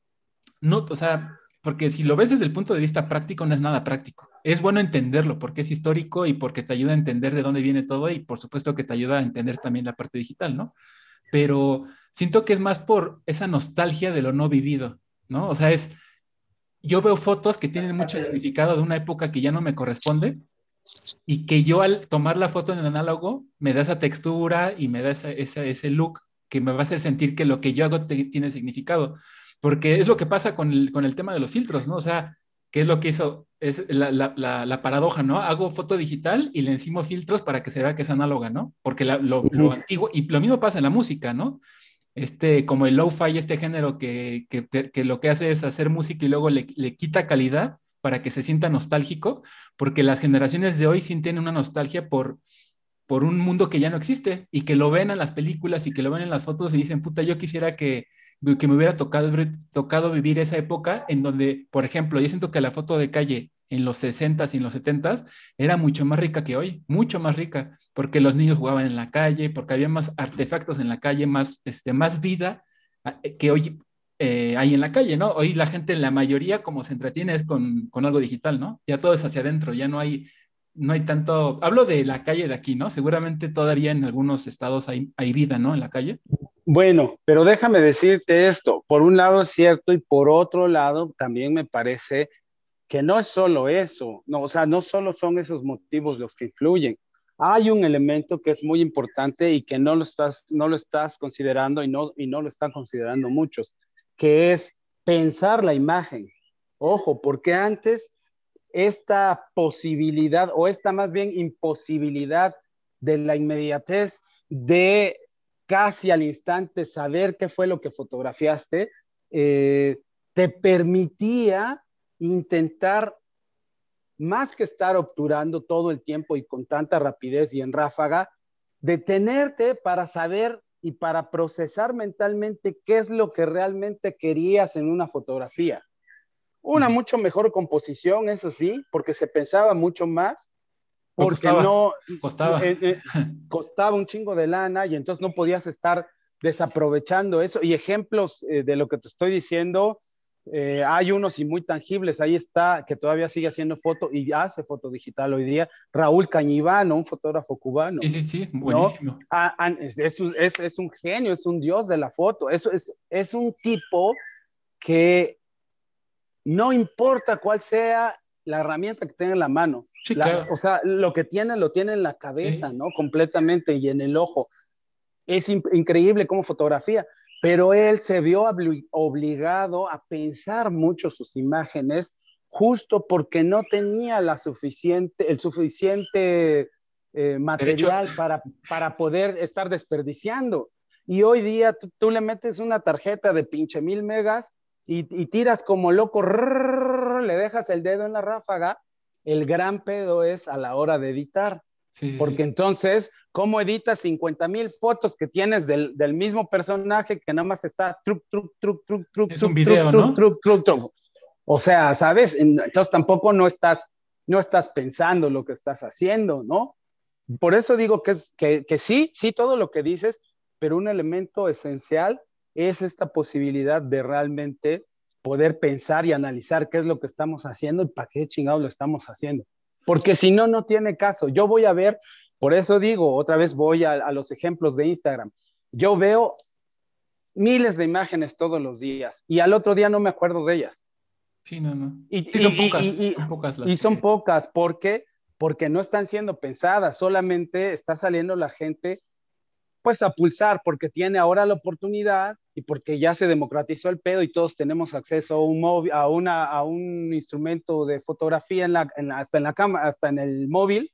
no, o sea, porque si lo ves desde el punto de vista práctico, no es nada práctico. Es bueno entenderlo porque es histórico y porque te ayuda a entender de dónde viene todo y por supuesto que te ayuda a entender también la parte digital, ¿no? Pero siento que es más por esa nostalgia de lo no vivido, ¿no? O sea, es, yo veo fotos que tienen mucho significado de una época que ya no me corresponde y que yo al tomar la foto en el análogo me da esa textura y me da ese look que me va a hacer sentir que lo que yo hago tiene significado. Porque es lo que pasa con el, con el tema de los filtros, ¿no? O sea, ¿qué es lo que hizo? Es la, la, la, paradoja, ¿no? Hago foto digital y le encimo filtros para que se vea que es análoga, ¿no? Porque lo, lo antiguo, y lo mismo pasa en la música, ¿no? Este, como el lo-fi, este género que, que, lo que hace es hacer música y luego le, le, quita calidad para que se sienta nostálgico, porque las generaciones de hoy sienten una nostalgia por, por un mundo que ya no existe y que lo ven en las películas y que lo ven en las fotos y dicen, puta, yo quisiera que, que me hubiera tocado, tocado vivir esa época en donde, por ejemplo, yo siento que la foto de calle en los 60s y en los 70s era mucho más rica que hoy, mucho más rica, porque los niños jugaban en la calle, porque había más artefactos en la calle, más, este, más vida ah, eh, que hoy eh, hay en la calle, ¿no? Hoy la gente, la mayoría, como se entretiene es con, con, algo digital, ¿no? Ya todo es hacia adentro, ya no hay, no hay tanto, hablo de la calle de aquí, ¿no? Seguramente todavía en algunos estados hay, hay vida, ¿no? En la calle. Bueno, pero déjame decirte esto, por un lado es cierto y por otro lado también me parece que no es solo eso, no, o sea, no solo son esos motivos los que influyen. Hay un elemento que es muy importante y que no lo estás, no lo estás considerando y no, y no lo están considerando muchos, que es pensar la imagen. Ojo, porque antes esta posibilidad o esta más bien imposibilidad de la inmediatez de casi al instante saber qué fue lo que fotografiaste, eh, te permitía intentar, más que estar obturando todo el tiempo y con tanta rapidez y en ráfaga, detenerte para saber y para procesar mentalmente qué es lo que realmente querías en una fotografía. Una mucho mejor composición, eso sí, porque se pensaba mucho más, porque no costaba. Eh, eh, costaba un chingo de lana y entonces no podías estar desaprovechando eso. Y ejemplos eh, de lo que te estoy diciendo, eh, hay unos y muy tangibles. Ahí está, que todavía sigue haciendo foto y hace foto digital hoy día. Raúl Cañivano, un fotógrafo cubano. Sí, sí, sí, buenísimo. Ah, ah, es, es, es, un genio, es un dios de la foto. Eso es, es un tipo que no importa cuál sea la herramienta que tenga en la mano. Sí, claro. O sea, lo que tiene, lo tiene en la cabeza, ¿no? Completamente y en el ojo. Es increíble como fotografía pero él se vio obligado a pensar mucho sus imágenes justo porque no tenía la suficiente, el suficiente eh, material para, para poder estar desperdiciando. Y hoy día tú, le metes una tarjeta de pinche mil megas y, tiras como loco, le dejas el dedo en la ráfaga. El gran pedo es a la hora de editar. Porque entonces ¿Cómo editas 50 mil fotos que tienes del, del, mismo personaje que nada más está truc, truc, truc, truc, truc, es un video, ¿no? truc, truc, truc, O sea, ¿sabes? Entonces tampoco no estás, no estás pensando lo que estás haciendo, ¿no? Por eso digo que, es, que, que sí, sí, todo lo que dices, pero un elemento esencial es esta posibilidad de realmente poder pensar y analizar qué es lo que estamos haciendo y para qué chingado lo estamos haciendo. Porque si no, no tiene caso. Yo voy a ver por eso digo, otra vez voy a, los ejemplos de Instagram. Yo veo miles de imágenes todos los días y al otro día no me acuerdo de ellas. Sí, no, no. Y, son pocas. Y, son pocas, las y son pocas porque, porque no están siendo pensadas, solamente está saliendo la gente pues a pulsar porque tiene ahora la oportunidad y porque ya se democratizó el pedo y todos tenemos acceso a un, móvil, a una, a un instrumento de fotografía en la, hasta en la cama, hasta en el móvil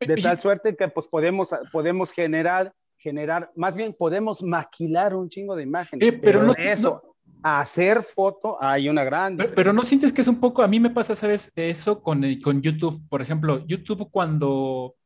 de tal suerte que pues podemos, podemos generar, generar, más bien podemos maquilar un chingo de imágenes. Eh, pero, no, eso, hacer foto, hay una gran... Pero, no sientes que es un poco, a mí me pasa, ¿sabes? Eso con, con YouTube, por ejemplo, YouTube cuando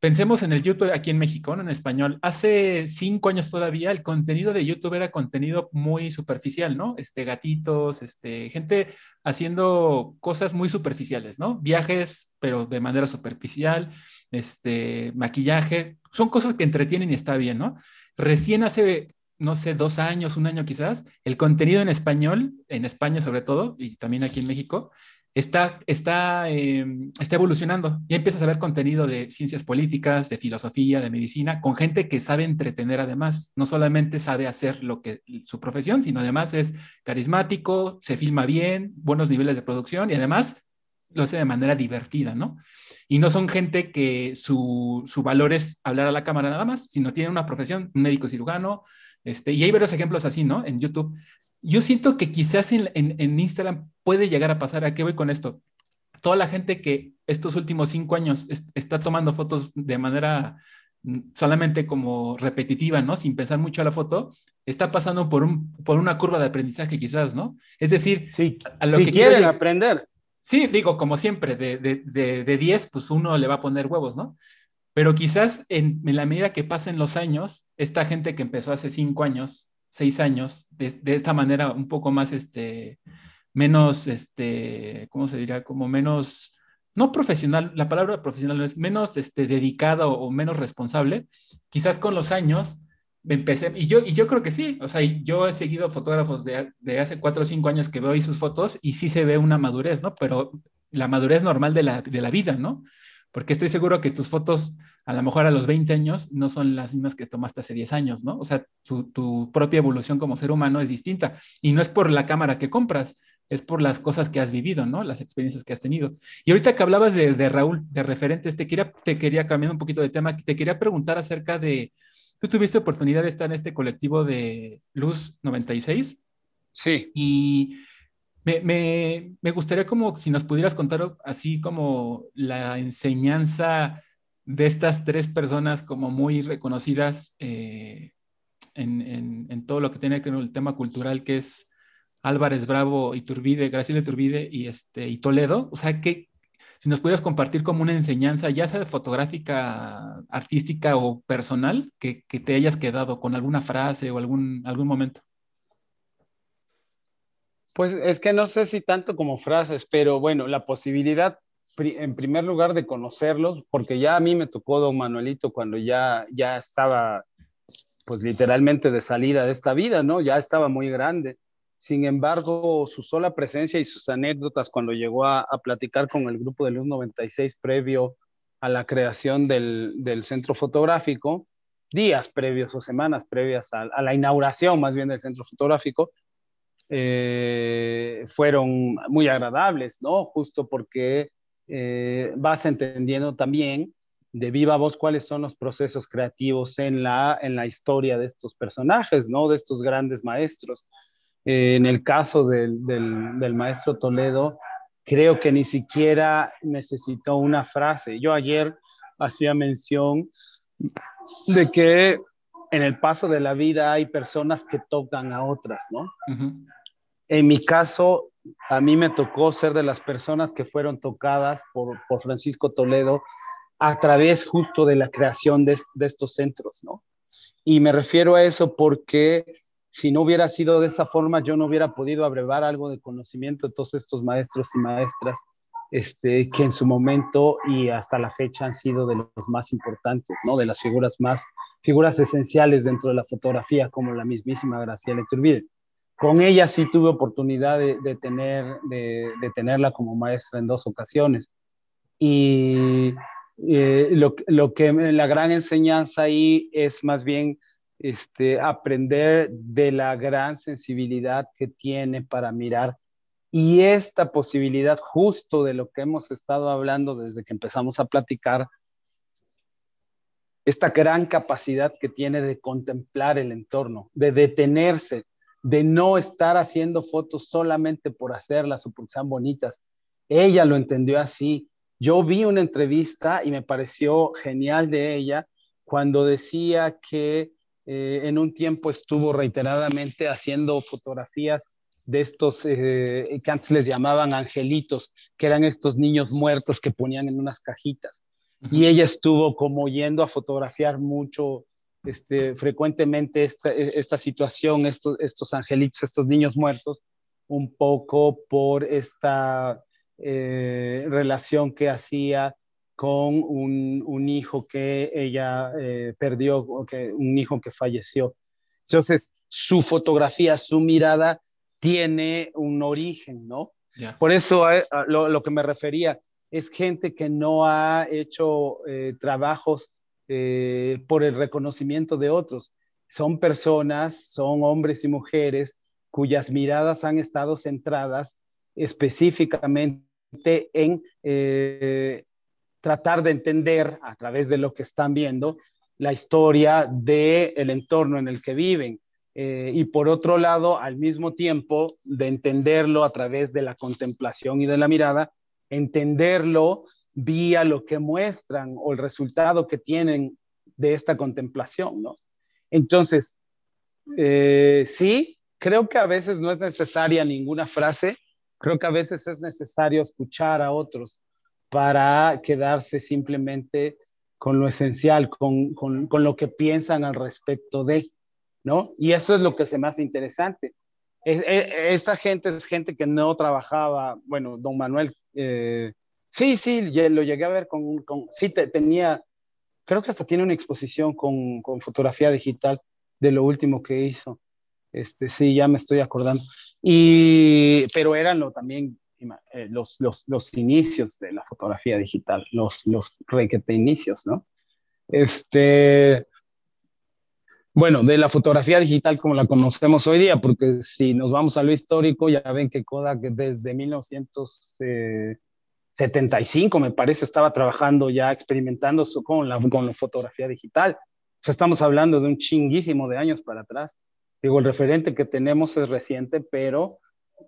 Pensemos en el YouTube aquí en México, en español. Hace cinco años todavía el contenido de YouTube era contenido muy superficial, ¿no? Este, gatitos, este, gente haciendo cosas muy superficiales, ¿no? Viajes, pero de manera superficial, este, maquillaje, son cosas que entretienen y está bien, ¿no? Recién hace, no sé, dos años, un año quizás, el contenido en español, en España sobre todo, y también aquí en México, está, está, em, está evolucionando. y empiezas a ver contenido de ciencias políticas, de filosofía, de medicina, con gente que sabe entretener además. No solamente sabe hacer lo que su profesión, sino además es carismático, se filma bien, buenos niveles de producción y además lo hace de manera divertida, ¿no? Y no son gente que su, su valor es hablar a la cámara nada más, sino tienen una profesión, un médico cirujano, este, y hay varios ejemplos así, ¿no? En YouTube. Yo siento que quizás en, en, Instagram puede llegar a pasar. ¿A qué voy con esto? Toda la gente que estos últimos cinco años está tomando fotos de manera mm, solamente como repetitiva, ¿no? Sin pensar mucho a la foto, está pasando por, un, por una curva de aprendizaje quizás, ¿no? Es decir, sí, a lo que quieren aprender. Sí, digo, como siempre, de, de, de, de 10, pues uno le va a poner huevos, ¿no? Pero quizás en, la medida que pasen los años, esta gente que empezó hace cinco años, seis años, de, esta manera un poco más, este, menos, este, ¿cómo se dirá? Como menos, no profesional, la palabra profesional es menos, este, dedicada o, menos responsable, quizás con los años empecé, y yo, y yo creo que sí, o sea, yo he seguido fotógrafos de, de hace cuatro o cinco años que veo ahí sus fotos y sí se ve una madurez, ¿no? Pero la madurez normal de la, de la vida, ¿no? porque estoy seguro que tus fotos a lo mejor a los 20 años no son las mismas que tomaste hace 10 años, ¿no? O sea, tu, propia evolución como ser humano es distinta y no es por la cámara que compras, es por las cosas que has vivido, ¿no? Las experiencias que has tenido. Y ahorita que hablabas de, Raúl, de referentes, te quería, te quería cambiar un poquito de tema, te quería preguntar acerca de, ¿tú tuviste oportunidad de estar en este colectivo de Luz 96? Sí. Y me, gustaría como si nos pudieras contar así como la enseñanza de estas tres personas como muy reconocidas eh, en, todo lo que tiene que ver con el tema cultural, que es Álvarez Bravo, Iturbide, Graciela Iturbide y, este, y Toledo. O sea, que si nos pudieras compartir como una enseñanza, ya sea fotográfica, artística o personal, que, que te hayas quedado con alguna frase o algún, algún momento. Pues es que no sé si tanto como frases, pero bueno, la posibilidad, en primer lugar, de conocerlos, porque ya a mí me tocó don Manuelito cuando ya, ya estaba pues literalmente de salida de esta vida, ¿no? Ya estaba muy grande. Sin embargo, su sola presencia y sus anécdotas cuando llegó a, platicar con el grupo de Luz 96 previo a la creación del, centro fotográfico, días previos o semanas previas a, la inauguración más bien del centro fotográfico, eh, fueron muy agradables, ¿no? Justo porque eh, vas entendiendo también de viva voz cuáles son los procesos creativos en la, en la historia de estos personajes, ¿no? De estos grandes maestros. Eh, en el caso del, del, maestro Toledo, creo que ni siquiera necesitó una frase. Yo ayer hacía mención de que en el paso de la vida hay personas que tocan a otras, ¿no? En mi caso, a mí me tocó ser de las personas que fueron tocadas por, por Francisco Toledo a través justo de la creación de, de estos centros, ¿no? Y me refiero a eso porque si no hubiera sido de esa forma, yo no hubiera podido abrevar algo de conocimiento de todos estos maestros y maestras este, que en su momento y hasta la fecha han sido de los más importantes, ¿no? De las figuras más, figuras esenciales dentro de la fotografía, como la mismísima Graciela Iturbide. Con ella sí tuve oportunidad de, tener, de, tenerla como maestra en dos ocasiones. Y eh, lo, lo que la gran enseñanza ahí es más bien este, aprender de la gran sensibilidad que tiene para mirar y esta posibilidad justo de lo que hemos estado hablando desde que empezamos a platicar, esta gran capacidad que tiene de contemplar el entorno, de detenerse, de no estar haciendo fotos solamente por hacerlas o porque sean bonitas. Ella lo entendió así. Yo vi una entrevista y me pareció genial de ella cuando decía que eh, en un tiempo estuvo reiteradamente haciendo fotografías de estos eh, que antes les llamaban angelitos, que eran estos niños muertos que ponían en unas cajitas. Y ella estuvo como yendo a fotografiar mucho, este, frecuentemente esta, e, esta situación, estos, estos angelitos, estos niños muertos, un poco por esta eh, relación que hacía con un, hijo que ella eh, perdió, que, un hijo que falleció. Entonces, su fotografía, su mirada tiene un origen, ¿no? Por eso eh, lo, que me refería es gente que no ha hecho eh, trabajos por el reconocimiento de otros. Son personas, son hombres y mujeres cuyas miradas han estado centradas específicamente en tratar de entender a través de lo que están viendo la historia del el entorno en el que viven. Eh, y por otro lado, al mismo tiempo, de entenderlo a través de la contemplación y de la mirada, entenderlo vía lo que muestran o el resultado que tienen de esta contemplación, ¿no? Entonces, eh, sí, creo que a veces no es necesaria ninguna frase, creo que a veces es necesario escuchar a otros para quedarse simplemente con lo esencial, con, lo que piensan al respecto de, ¿no? Y eso es lo que se me hace interesante. esta gente es gente que no trabajaba, bueno, don Manuel, eh, sí, sí, lo llegué a ver con, sí, tenía, creo que hasta tiene una exposición con, con, fotografía digital de lo último que hizo. Este, sí, ya me estoy acordando. Y, pero eran lo, también eh, los, los, los, inicios de la fotografía digital, los, los requete inicios, ¿no? Este, bueno, de la fotografía digital como la conocemos hoy día, porque si nos vamos a lo histórico, ya ven que Kodak desde 1975, me parece, estaba trabajando ya, experimentando con la, con la fotografía digital. O sea, estamos hablando de un chinguísimo de años para atrás. Digo, el referente que tenemos es reciente, pero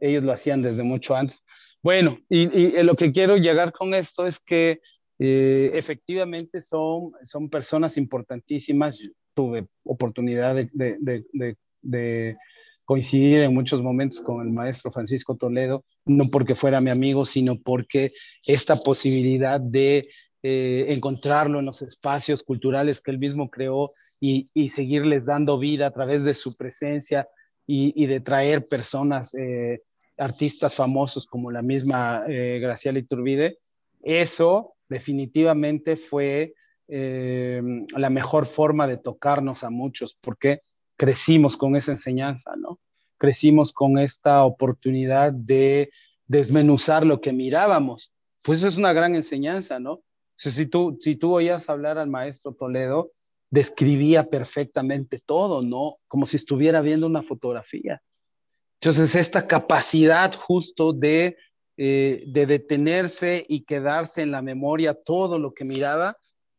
ellos lo hacían desde mucho antes. Bueno, y, lo que quiero llegar con esto es que eh, efectivamente son, son personas importantísimas. tuve oportunidad de, coincidir en muchos momentos con el maestro Francisco Toledo, no porque fuera mi amigo, sino porque esta posibilidad de eh, encontrarlo en los espacios culturales que él mismo creó y, seguirles dando vida a través de su presencia y, de traer personas eh, artistas famosos como la misma eh, Graciela Iturbide, eso definitivamente fue la mejor forma de tocarnos a muchos, porque crecimos con esa enseñanza, ¿no? Crecimos con esta oportunidad de desmenuzar lo que mirábamos. Pues eso es una gran enseñanza, ¿no? si, tú, si tú oías hablar al maestro Toledo, describía perfectamente todo, ¿no? Como si estuviera viendo una fotografía. Entonces, esta capacidad justo de, eh, de detenerse y quedarse en la memoria todo lo que miraba,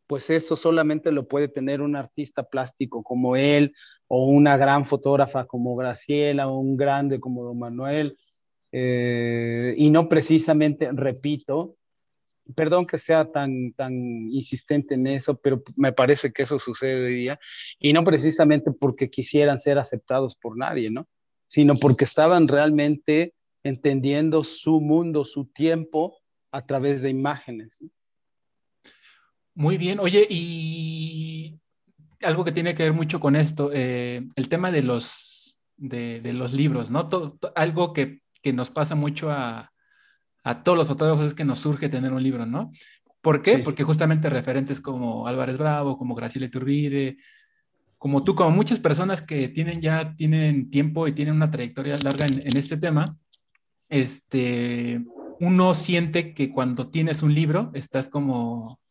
pues eso solamente lo puede tener un artista plástico como él, o una gran fotógrafa como Graciela, o un grande como Don Manuel, eh, y no precisamente, repito, perdón que sea tan, tan insistente en eso, pero me parece que eso sucede hoy día, y no precisamente porque quisieran ser aceptados por nadie, ¿no? sino porque estaban realmente entendiendo su mundo, su tiempo a través de imágenes. Muy bien, oye, y algo que tiene que ver mucho con esto, eh, el tema de los, de, los libros, ¿no? algo que, nos pasa mucho a, todos los fotógrafos es que nos surge tener un libro, ¿no? ¿Por qué? Porque justamente referentes como Álvarez Bravo, como Graciela Iturbide, como tú, como muchas personas que tienen ya, tienen tiempo y tienen una trayectoria larga en, este tema, este, uno siente que cuando tienes un libro estás como,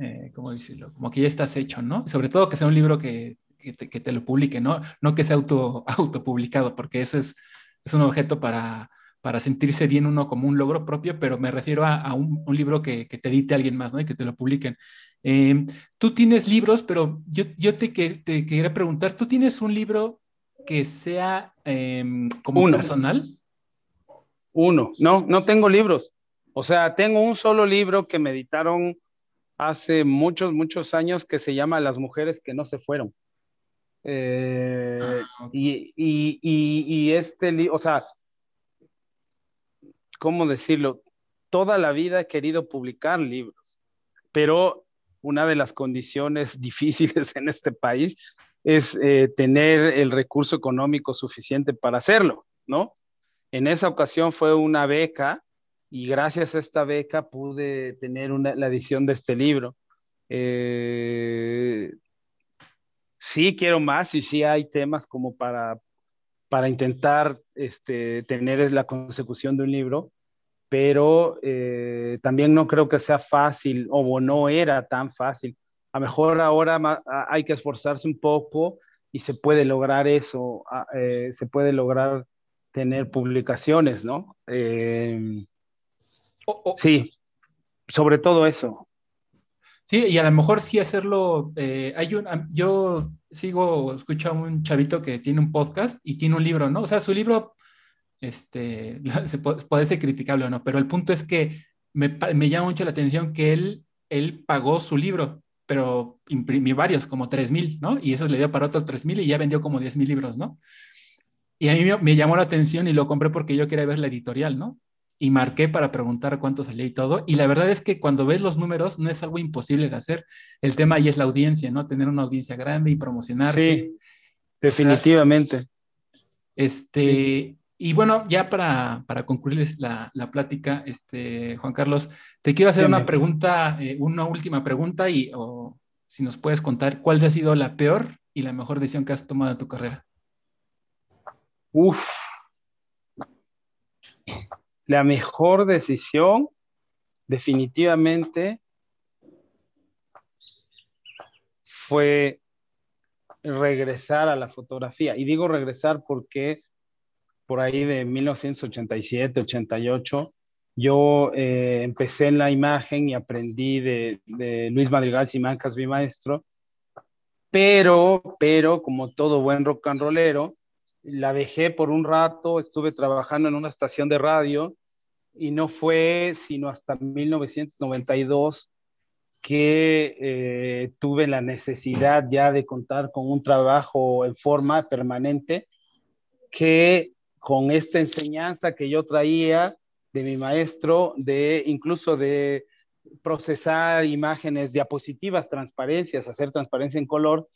eh, ¿cómo decirlo? Como que ya estás hecho, ¿no? Sobre todo que sea un libro que, que, te, lo publique, ¿no? No que sea auto, *laughs* autopublicado, porque eso es, es un objeto para, para sentirse bien uno como un logro propio, pero me refiero a, un, un, libro que, que, te edite alguien más, ¿no? Y que te lo publiquen. Em, tú tienes libros, pero yo, yo te, te, quería preguntar, ¿tú tienes un libro que sea em, como Uno. personal? Uno, no, no tengo libros. O sea, tengo un solo libro que me editaron hace muchos, muchos años que se llama Las mujeres que no se fueron. Eh, ah, y, y, y, y, este o sea, ¿cómo decirlo? Toda la vida he querido publicar libros, pero una de las condiciones *laughs* difíciles en este país es eh, tener el recurso económico suficiente para hacerlo, ¿no? En esa ocasión fue una beca y gracias a esta beca pude tener la edición de este libro. Eh, sí quiero más y sí hay temas como para, para intentar este, tener la consecución de un libro, pero eh, también no creo que sea fácil o no era tan fácil. A lo mejor ahora hay que esforzarse un poco y se puede lograr eso, eh, se puede lograr tener publicaciones, ¿no? Eh, sí, sobre todo eso. Sí, y a lo mejor sí hacerlo. hay un, yo sigo, escucho a un chavito que tiene un podcast y tiene un libro, ¿no? O sea, su libro este, *laughs* se puede, ser criticable o no, pero el punto es que me, me, llama mucho la atención que él, él pagó su libro, pero imprimió varios, como 3.000, ¿no? Y eso le dio para otros 3.000 y ya vendió como 10.000 libros, ¿no? Y a mí me, me, llamó la atención y lo compré porque yo quería ver la editorial, ¿no? Y marqué para preguntar cuánto salía y todo. Y la verdad es que cuando ves los números no es algo imposible de hacer. El tema ahí es la audiencia, ¿no? Tener una audiencia grande y promocionarse. Sí, definitivamente. este, y bueno, ya para, para concluir la, la, plática, este, Juan Carlos, te quiero hacer una pregunta, eh, una última pregunta y o, si nos puedes contar cuál ha sido la peor y la mejor decisión que has tomado en tu carrera. Uf. La mejor decisión, definitivamente, fue regresar a la fotografía. Y digo regresar porque por ahí de 1987, 88, yo eh, empecé en la imagen y aprendí de, Luis Madrigal Simancas, mi maestro, pero, pero como todo buen rock and rollero, la dejé por un rato, estuve trabajando en una estación de radio y no fue sino hasta 1992 que eh, tuve la necesidad ya de contar con un trabajo en forma permanente que con esta enseñanza que yo traía de mi maestro, de incluso de procesar imágenes, diapositivas, transparencias, hacer transparencia en color,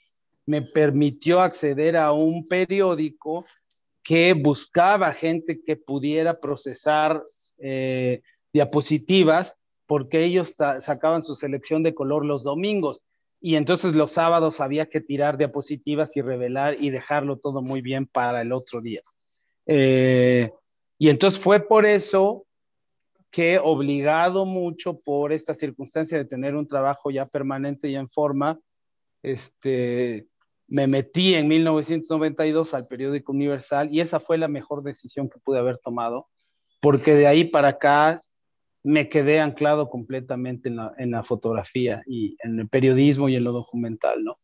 me permitió acceder a un periódico que buscaba gente que pudiera procesar eh, diapositivas porque ellos sacaban su selección de color los domingos y entonces los sábados había que tirar diapositivas y revelar y dejarlo todo muy bien para el otro día. Eh, y entonces fue por eso que obligado mucho por esta circunstancia de tener un trabajo ya permanente y en forma, este, me metí en 1992 al periódico Universal y esa fue la mejor decisión que pude haber tomado, porque de ahí para acá me quedé anclado completamente en la, fotografía y en el periodismo y en lo documental, ¿no?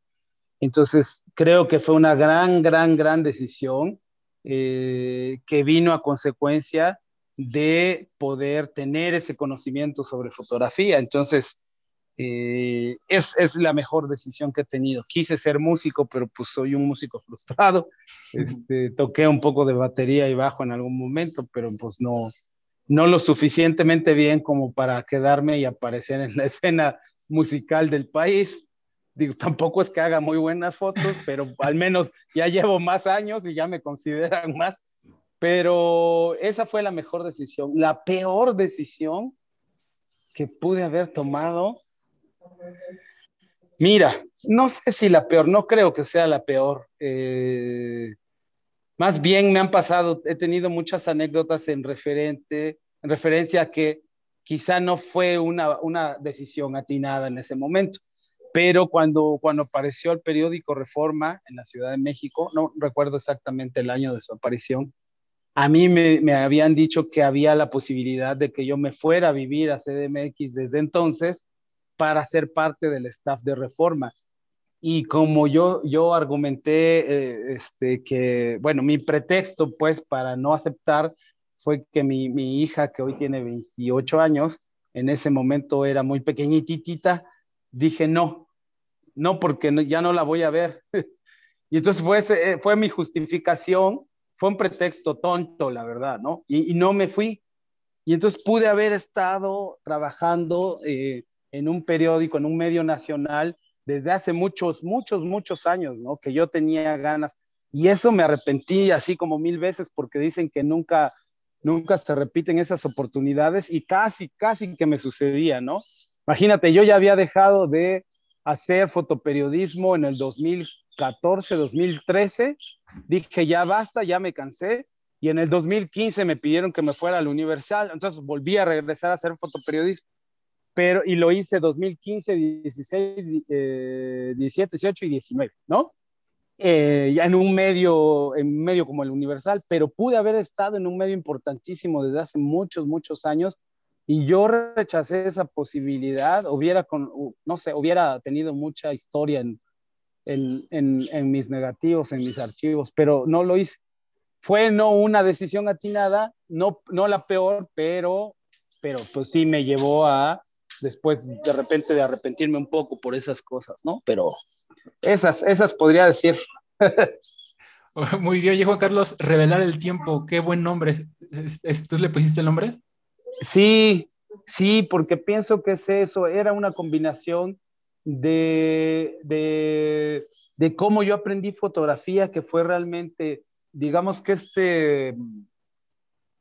Entonces, creo que fue una gran, gran, gran decisión eh, que vino a consecuencia de poder tener ese conocimiento sobre fotografía. Entonces, eh, es, es, la mejor decisión que he tenido. Quise ser músico, pero pues soy un músico frustrado. Este, toqué un poco de batería y bajo en algún momento, pero pues no, no lo suficientemente bien como para quedarme y aparecer en la *laughs* escena musical del país. Digo, tampoco es que haga muy buenas fotos, pero al menos ya llevo más años y ya me consideran más. Pero esa fue la mejor decisión. La peor decisión que pude haber tomado. Mira, no sé si la peor, no creo que sea la peor. Eh, más bien me han pasado, he tenido muchas anécdotas en, referente, en referencia a que quizá no fue una, una decisión atinada en ese momento, pero cuando, cuando apareció el periódico Reforma en la Ciudad de México, no recuerdo exactamente el año de su aparición, a mí me, me, habían dicho que había la posibilidad de que yo me fuera a vivir a CDMX desde entonces para ser parte del staff de Reforma. Y como yo, yo argumenté eh, este, que, bueno, mi pretexto pues para no aceptar fue que mi, mi, hija, que hoy tiene 28 años, en ese momento era muy pequeñitita, dije no, no porque ya no la voy a ver. *laughs* y entonces fue, ese, fue mi justificación fue un pretexto tonto, la verdad, ¿no? Y, no me fui. Y entonces pude haber estado trabajando eh, en un periódico, en un medio nacional, desde hace muchos, muchos, muchos años, ¿no? Que yo tenía ganas. Y eso me arrepentí así como mil veces porque dicen que nunca, nunca se repiten esas oportunidades y casi, casi que me sucedía, ¿no? Imagínate, yo ya había dejado de hacer fotoperiodismo en el 2014, 2013 dije, ya basta, ya me cansé. Y en el 2015 me pidieron que me fuera al Universal, entonces volví a regresar a hacer fotoperiodismo. Pero, y lo hice 2015, 16, 17, 18 y 19, ¿no? Eh, ya en un medio, en medio como el Universal, pero pude haber estado en un medio importantísimo desde hace muchos, muchos años y yo rechacé esa posibilidad, hubiera, con, no sé, hubiera tenido mucha historia en, en, en, mis negativos, en mis archivos, pero no lo hice. Fue no una decisión atinada, no, no la peor, pero, pero pues sí me llevó a después de repente de arrepentirme un poco por esas cosas, ¿no? Pero esas, esas podría decir. *laughs* Muy bien, Juan Carlos, revelar el tiempo, qué buen nombre. ¿Tú le pusiste el nombre? Sí, sí, porque pienso que es eso, era una combinación de, de, cómo yo aprendí fotografía, que fue realmente, digamos que este,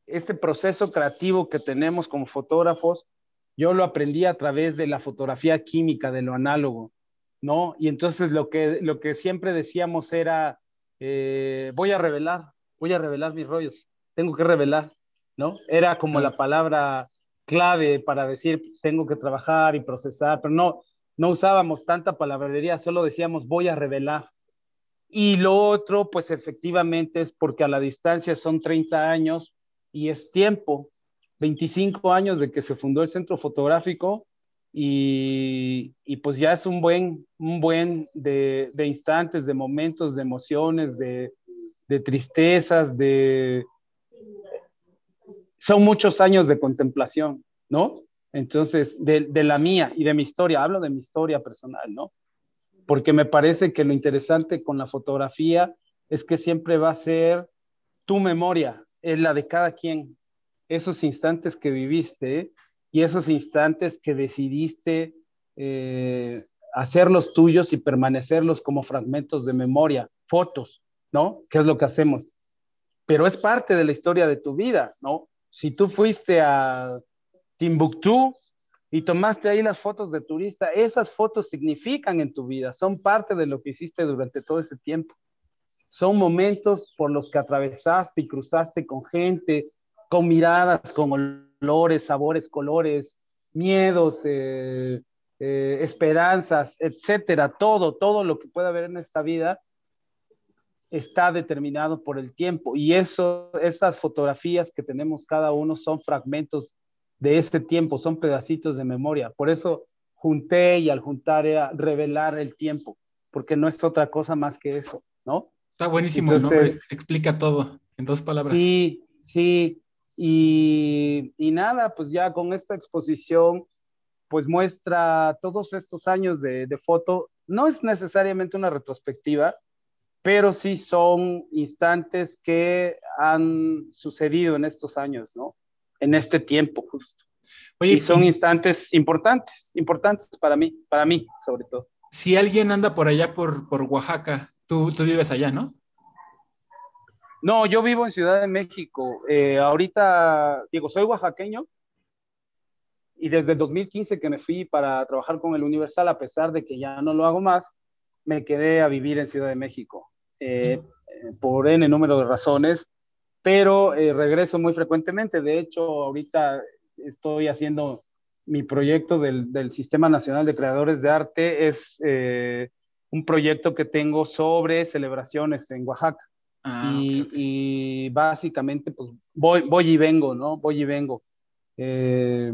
este proceso creativo que tenemos como fotógrafos, yo lo aprendí a través de la fotografía química, de lo análogo, ¿no? Y entonces lo que, lo que siempre decíamos era, eh, voy a revelar, voy a revelar mis rollos, tengo que revelar, ¿no? Era como la palabra clave para decir, tengo que trabajar y procesar, pero no, no usábamos tanta palabrería, solo decíamos voy a revelar. Y lo otro, pues efectivamente es porque a la distancia son 30 años y es tiempo, 25 años de que se fundó el centro fotográfico y, pues ya es un buen, un buen de, instantes, de momentos, de emociones, de, de tristezas, de... Son muchos años de contemplación, ¿no? Entonces, de, la mía y de mi historia, hablo de mi historia personal, ¿no? Porque me parece que lo interesante con la fotografía es que siempre va a ser tu memoria, es la de cada quien, esos instantes que viviste y esos instantes que decidiste eh, hacerlos tuyos y permanecerlos como fragmentos de memoria, fotos, ¿no? ¿Qué es lo que hacemos? Pero es parte de la historia de tu vida, ¿no? Si tú fuiste a Timbuktu y tomaste ahí las fotos de turista, esas fotos significan en tu vida, son parte de lo que hiciste durante todo ese tiempo. Son momentos por los que atravesaste y cruzaste con gente, con miradas, con olores, sabores, colores, miedos, eh, eh, esperanzas, etcétera. Todo, todo lo que pueda haber en esta vida está determinado por el tiempo. Y eso, esas fotografías que tenemos cada uno son fragmentos de este tiempo, son pedacitos de memoria. Por eso junté y al juntar era revelar el tiempo, porque no es otra cosa más que eso, ¿no? Está buenísimo, ¿no? Explica todo en dos palabras. Sí, sí. Y, y, nada, pues ya con esta exposición, pues muestra todos estos años de, de foto. No es necesariamente una retrospectiva, pero sí son instantes que han sucedido en estos años, ¿no? en este tiempo justo. y son instantes importantes, importantes para mí, para mí sobre todo. Si alguien anda por allá por, por Oaxaca, tú, tú vives allá, ¿no? No, yo vivo en Ciudad de México. Eh, ahorita, digo, soy oaxaqueño y desde el 2015 que me fui para trabajar con el Universal, a pesar de que ya no lo hago más, me quedé a vivir en Ciudad de México. Eh, por N número de razones, pero eh, regreso muy frecuentemente. De hecho, ahorita estoy haciendo mi proyecto del, del Sistema Nacional de Creadores de Arte. Es eh, un proyecto que tengo sobre celebraciones en Oaxaca. Ah, y, y, básicamente, pues voy, voy y vengo, ¿no? Voy y vengo. Eh,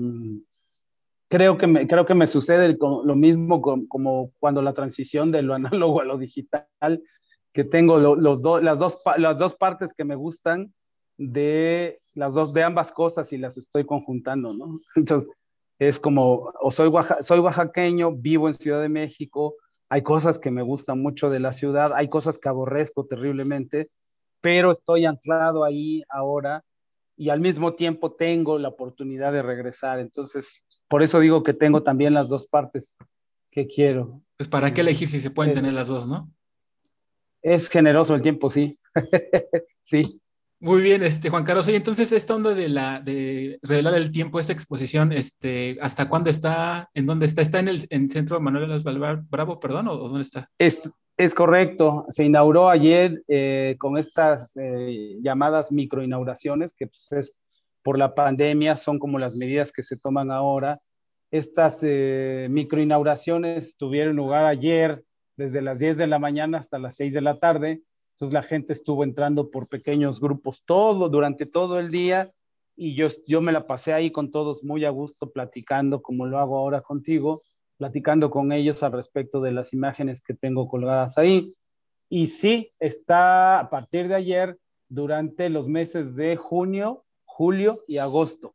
creo, que me, creo que me sucede lo mismo como, cuando la transición de lo *laughs* análogo a lo digital, que tengo los las, dos, las dos partes que me gustan de las dos, de ambas cosas y las estoy conjuntando, ¿no? *laughs* Entonces, es como, o soy, soy oaxaqueño, vivo en Ciudad de México, hay cosas que me gustan mucho de la ciudad, hay cosas que aborrezco terriblemente, pero estoy anclado ahí ahora y al mismo tiempo tengo la oportunidad de regresar. Entonces, por eso digo que tengo también las dos partes que quiero. Pues para qué elegir si se pueden tener las dos, ¿no? Es generoso el tiempo, sí. *laughs* sí. Muy bien, este, Juan Carlos. Oye, entonces, esta onda de la de revelar el tiempo, esta exposición, este, ¿hasta cuándo está? ¿En dónde está? ¿Está en el en Centro Manuel de los Bravo, perdón, o, dónde está? Es, es, correcto. Se inauguró ayer eh, con estas eh, llamadas microinauguraciones, que pues, es por la pandemia, son como las medidas que se toman ahora. Estas eh, microinauguraciones tuvieron lugar ayer desde las 10 de la mañana hasta las 6 de la tarde entonces la gente estuvo entrando por pequeños grupos todo, durante todo el día y yo, yo me la pasé ahí con todos muy a gusto platicando como lo hago ahora contigo, platicando con ellos al respecto de las imágenes que tengo colgadas ahí. Y sí, está a partir de ayer durante los meses de junio, julio y agosto.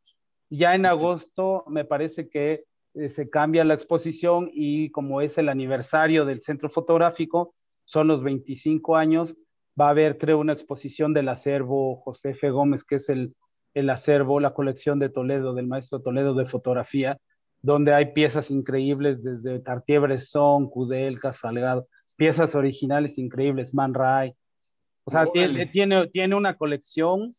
Ya en agosto me parece que eh, se cambia la exposición y como es el aniversario del centro fotográfico, son los 25 años, va a haber, creo, una exposición del acervo José F. Gómez, que es el, el acervo, la colección de Toledo, del maestro Toledo de fotografía, donde hay piezas increíbles desde Cartier-Bresson, Kudelka, Salgado, piezas originales increíbles, Man Ray. O sea, tiene, tiene, tiene una colección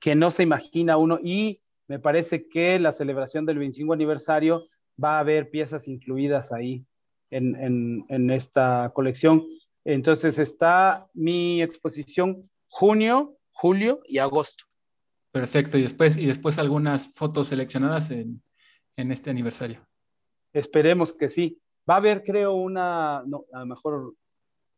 que no se imagina uno y me parece que la celebración del 25 aniversario va a haber piezas incluidas ahí en, en, en esta colección entonces está mi exposición junio, julio y agosto. Perfecto, y después, y después algunas fotos seleccionadas en, este aniversario. Esperemos que sí. Va a haber, creo, una, no, a lo mejor,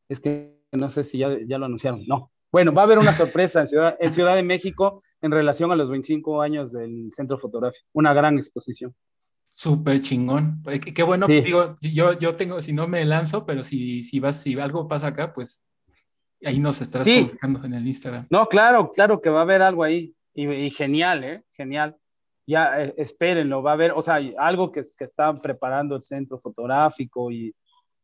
es que no sé si ya, ya lo anunciaron, no. Bueno, va a haber una *laughs* sorpresa en Ciudad, en Ciudad de México en relación a los 25 años del Centro Fotográfico, una gran exposición. Súper chingón. Qué, bueno, digo, yo, yo tengo, si no me lanzo, pero si, si vas, si algo pasa acá, pues ahí nos estarás sí. en el Instagram. No, claro, claro que va a haber algo ahí. Y, genial, ¿eh? Genial. Ya eh, espérenlo, va a haber, o sea, algo que, que están preparando el centro fotográfico y,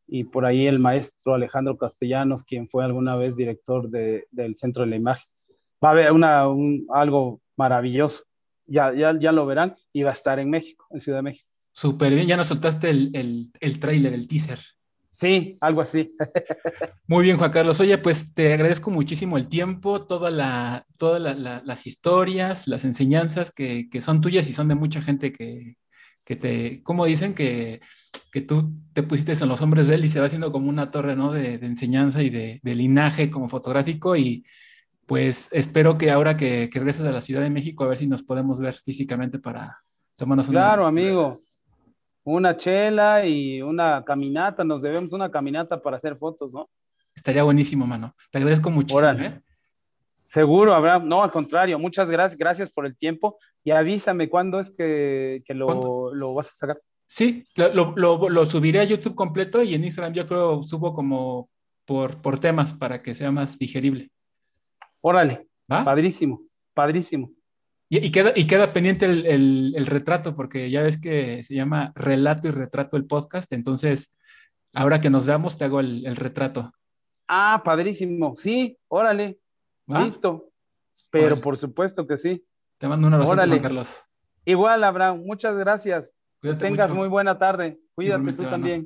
y, por ahí el maestro Alejandro Castellanos, quien fue alguna vez director de, del Centro de la Imagen. Va a haber una, un, algo maravilloso ya, ya, ya lo verán y va a estar en México, en Ciudad de México. Súper bien, ya nos soltaste el, el, el trailer, el teaser. Sí, algo así. *laughs* Muy bien, Juan Carlos. Oye, pues te agradezco muchísimo el tiempo, toda la, todas la, las historias, las enseñanzas que, que, son tuyas y son de mucha gente que, que te, como dicen que, que tú te pusiste en los hombres de él y se va haciendo como una torre, ¿no? De, de enseñanza y de, de, linaje como fotográfico y pues espero que ahora que, que regreses a la Ciudad de México a ver si nos podemos ver físicamente para tomarnos una... Claro, amigo. Una chela y una caminata, nos debemos una caminata para hacer fotos, ¿no? Estaría buenísimo, mano. Te agradezco muchísimo. ¿eh? Seguro, Abraham. No, al contrario, muchas gracias, gracias por el tiempo y avísame cuándo es que, que lo, lo, vas a sacar. Sí, lo, lo, lo, subiré a YouTube completo y en Instagram yo creo subo como por, por temas para que sea más digerible. Órale, padrísimo, padrísimo. Y, y, queda, y queda pendiente el, el, el, retrato, porque ya ves que se llama Relato y Retrato el podcast, entonces ahora que nos veamos te hago el, el retrato. Ah, padrísimo, sí, órale, listo. Pero por supuesto que sí. Te mando un abrazo, Carlos. Igual, Abraham, muchas gracias. que tengas muy buena tarde. Cuídate tú también.